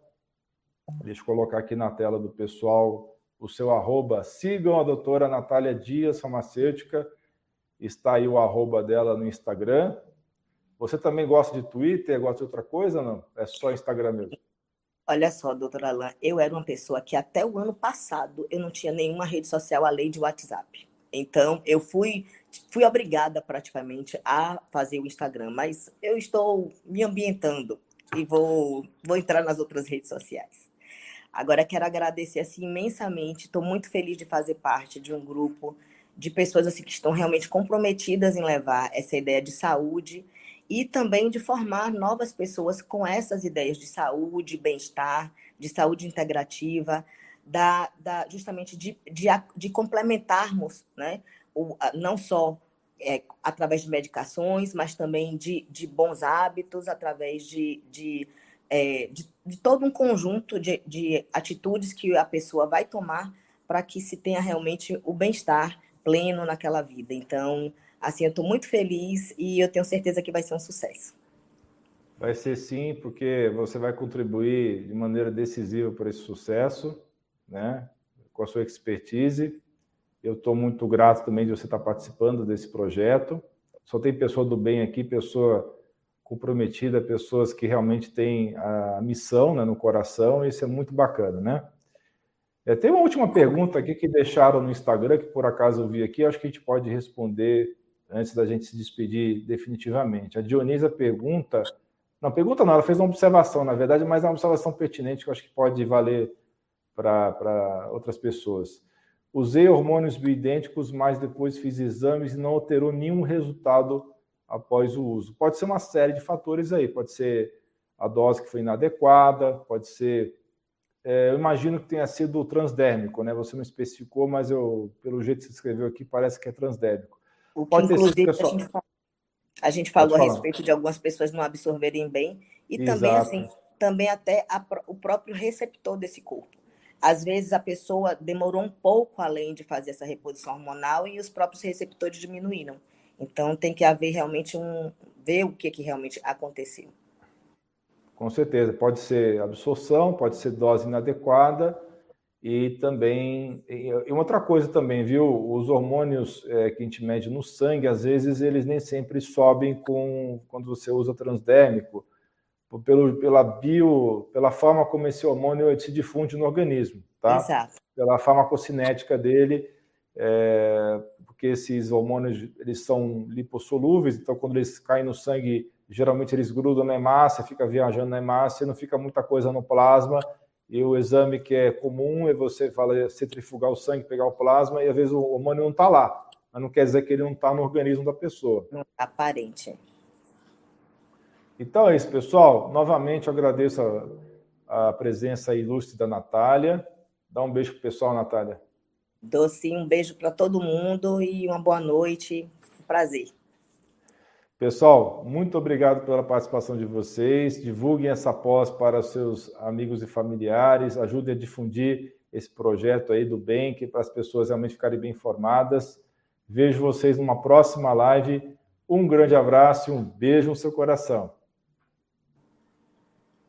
Deixa eu colocar aqui na tela do pessoal o seu arroba. Sigam a doutora Natália Dias, farmacêutica. Está aí o arroba dela no Instagram. Você também gosta de Twitter, gosta de outra coisa não? É só Instagram mesmo? Olha só, doutora Alain, eu era uma pessoa que até o ano passado eu não tinha nenhuma rede social além de WhatsApp. Então, eu fui, fui obrigada praticamente a fazer o Instagram, mas eu estou me ambientando e vou, vou entrar nas outras redes sociais. Agora quero agradecer assim imensamente. Estou muito feliz de fazer parte de um grupo de pessoas assim que estão realmente comprometidas em levar essa ideia de saúde e também de formar novas pessoas com essas ideias de saúde, bem-estar, de saúde integrativa, da, da justamente de, de, de complementarmos, né, o, não só é, através de medicações, mas também de, de bons hábitos, através de, de é, de, de, todo um conjunto de, de atitudes que a pessoa vai tomar para que se tenha realmente o bem-estar pleno naquela vida. Então, assim, eu estou muito feliz e eu tenho certeza que vai ser um sucesso. Vai ser sim, porque você vai contribuir de maneira decisiva para esse sucesso, né? Com a sua expertise. Eu estou muito grato também de você estar participando desse projeto. Só tem pessoa do bem aqui, pessoa comprometida, pessoas que realmente têm a missão né, no coração, e isso é muito bacana, né? É, tem uma última pergunta aqui que deixaram no Instagram, que por acaso eu vi aqui, acho que a gente pode responder antes da gente se despedir definitivamente. A Dionisa pergunta, não, pergunta não, ela fez uma observação, na verdade, mas é uma observação pertinente que eu acho que pode valer para outras pessoas. Usei hormônios bioidênticos, mas depois fiz exames e não alterou nenhum resultado após o uso. Pode ser uma série de fatores aí, pode ser a dose que foi inadequada, pode ser. É, eu imagino que tenha sido transdérmico, né? Você não especificou, mas eu, pelo jeito que você escreveu aqui, parece que é transdérmico. O que, pode inclusive, ter sido, pessoal... a gente, a gente falou a respeito de algumas pessoas não absorverem bem e Exato. também, assim, também até a, o próprio receptor desse corpo. Às vezes a pessoa demorou um pouco além de fazer essa reposição hormonal e os próprios receptores diminuíram. Então tem que haver realmente um ver o que, que realmente aconteceu. Com certeza, pode ser absorção, pode ser dose inadequada e também e outra coisa também, viu? Os hormônios é, que a gente mede no sangue, às vezes eles nem sempre sobem com quando você usa transdérmico, pelo, pela bio, pela forma como esse hormônio se difunde no organismo, tá? Exato. Pela farmacocinética dele, é, porque esses hormônios eles são lipossolúveis, então quando eles caem no sangue, geralmente eles grudam na hemácia, fica viajando na hemácia, não fica muita coisa no plasma. E o exame que é comum é você fala centrifugar o sangue, pegar o plasma e às vezes o hormônio não está lá, mas não quer dizer que ele não está no organismo da pessoa. Aparente. Então é isso, pessoal. Novamente eu agradeço a, a presença ilustre da Natália. Dá um beijo pro pessoal, Natália. Dou um beijo para todo mundo e uma boa noite. prazer. Pessoal, muito obrigado pela participação de vocês. Divulguem essa pós para seus amigos e familiares. Ajudem a difundir esse projeto aí do bem, que para as pessoas realmente ficarem bem informadas. Vejo vocês numa próxima live Um grande abraço e um beijo no seu coração.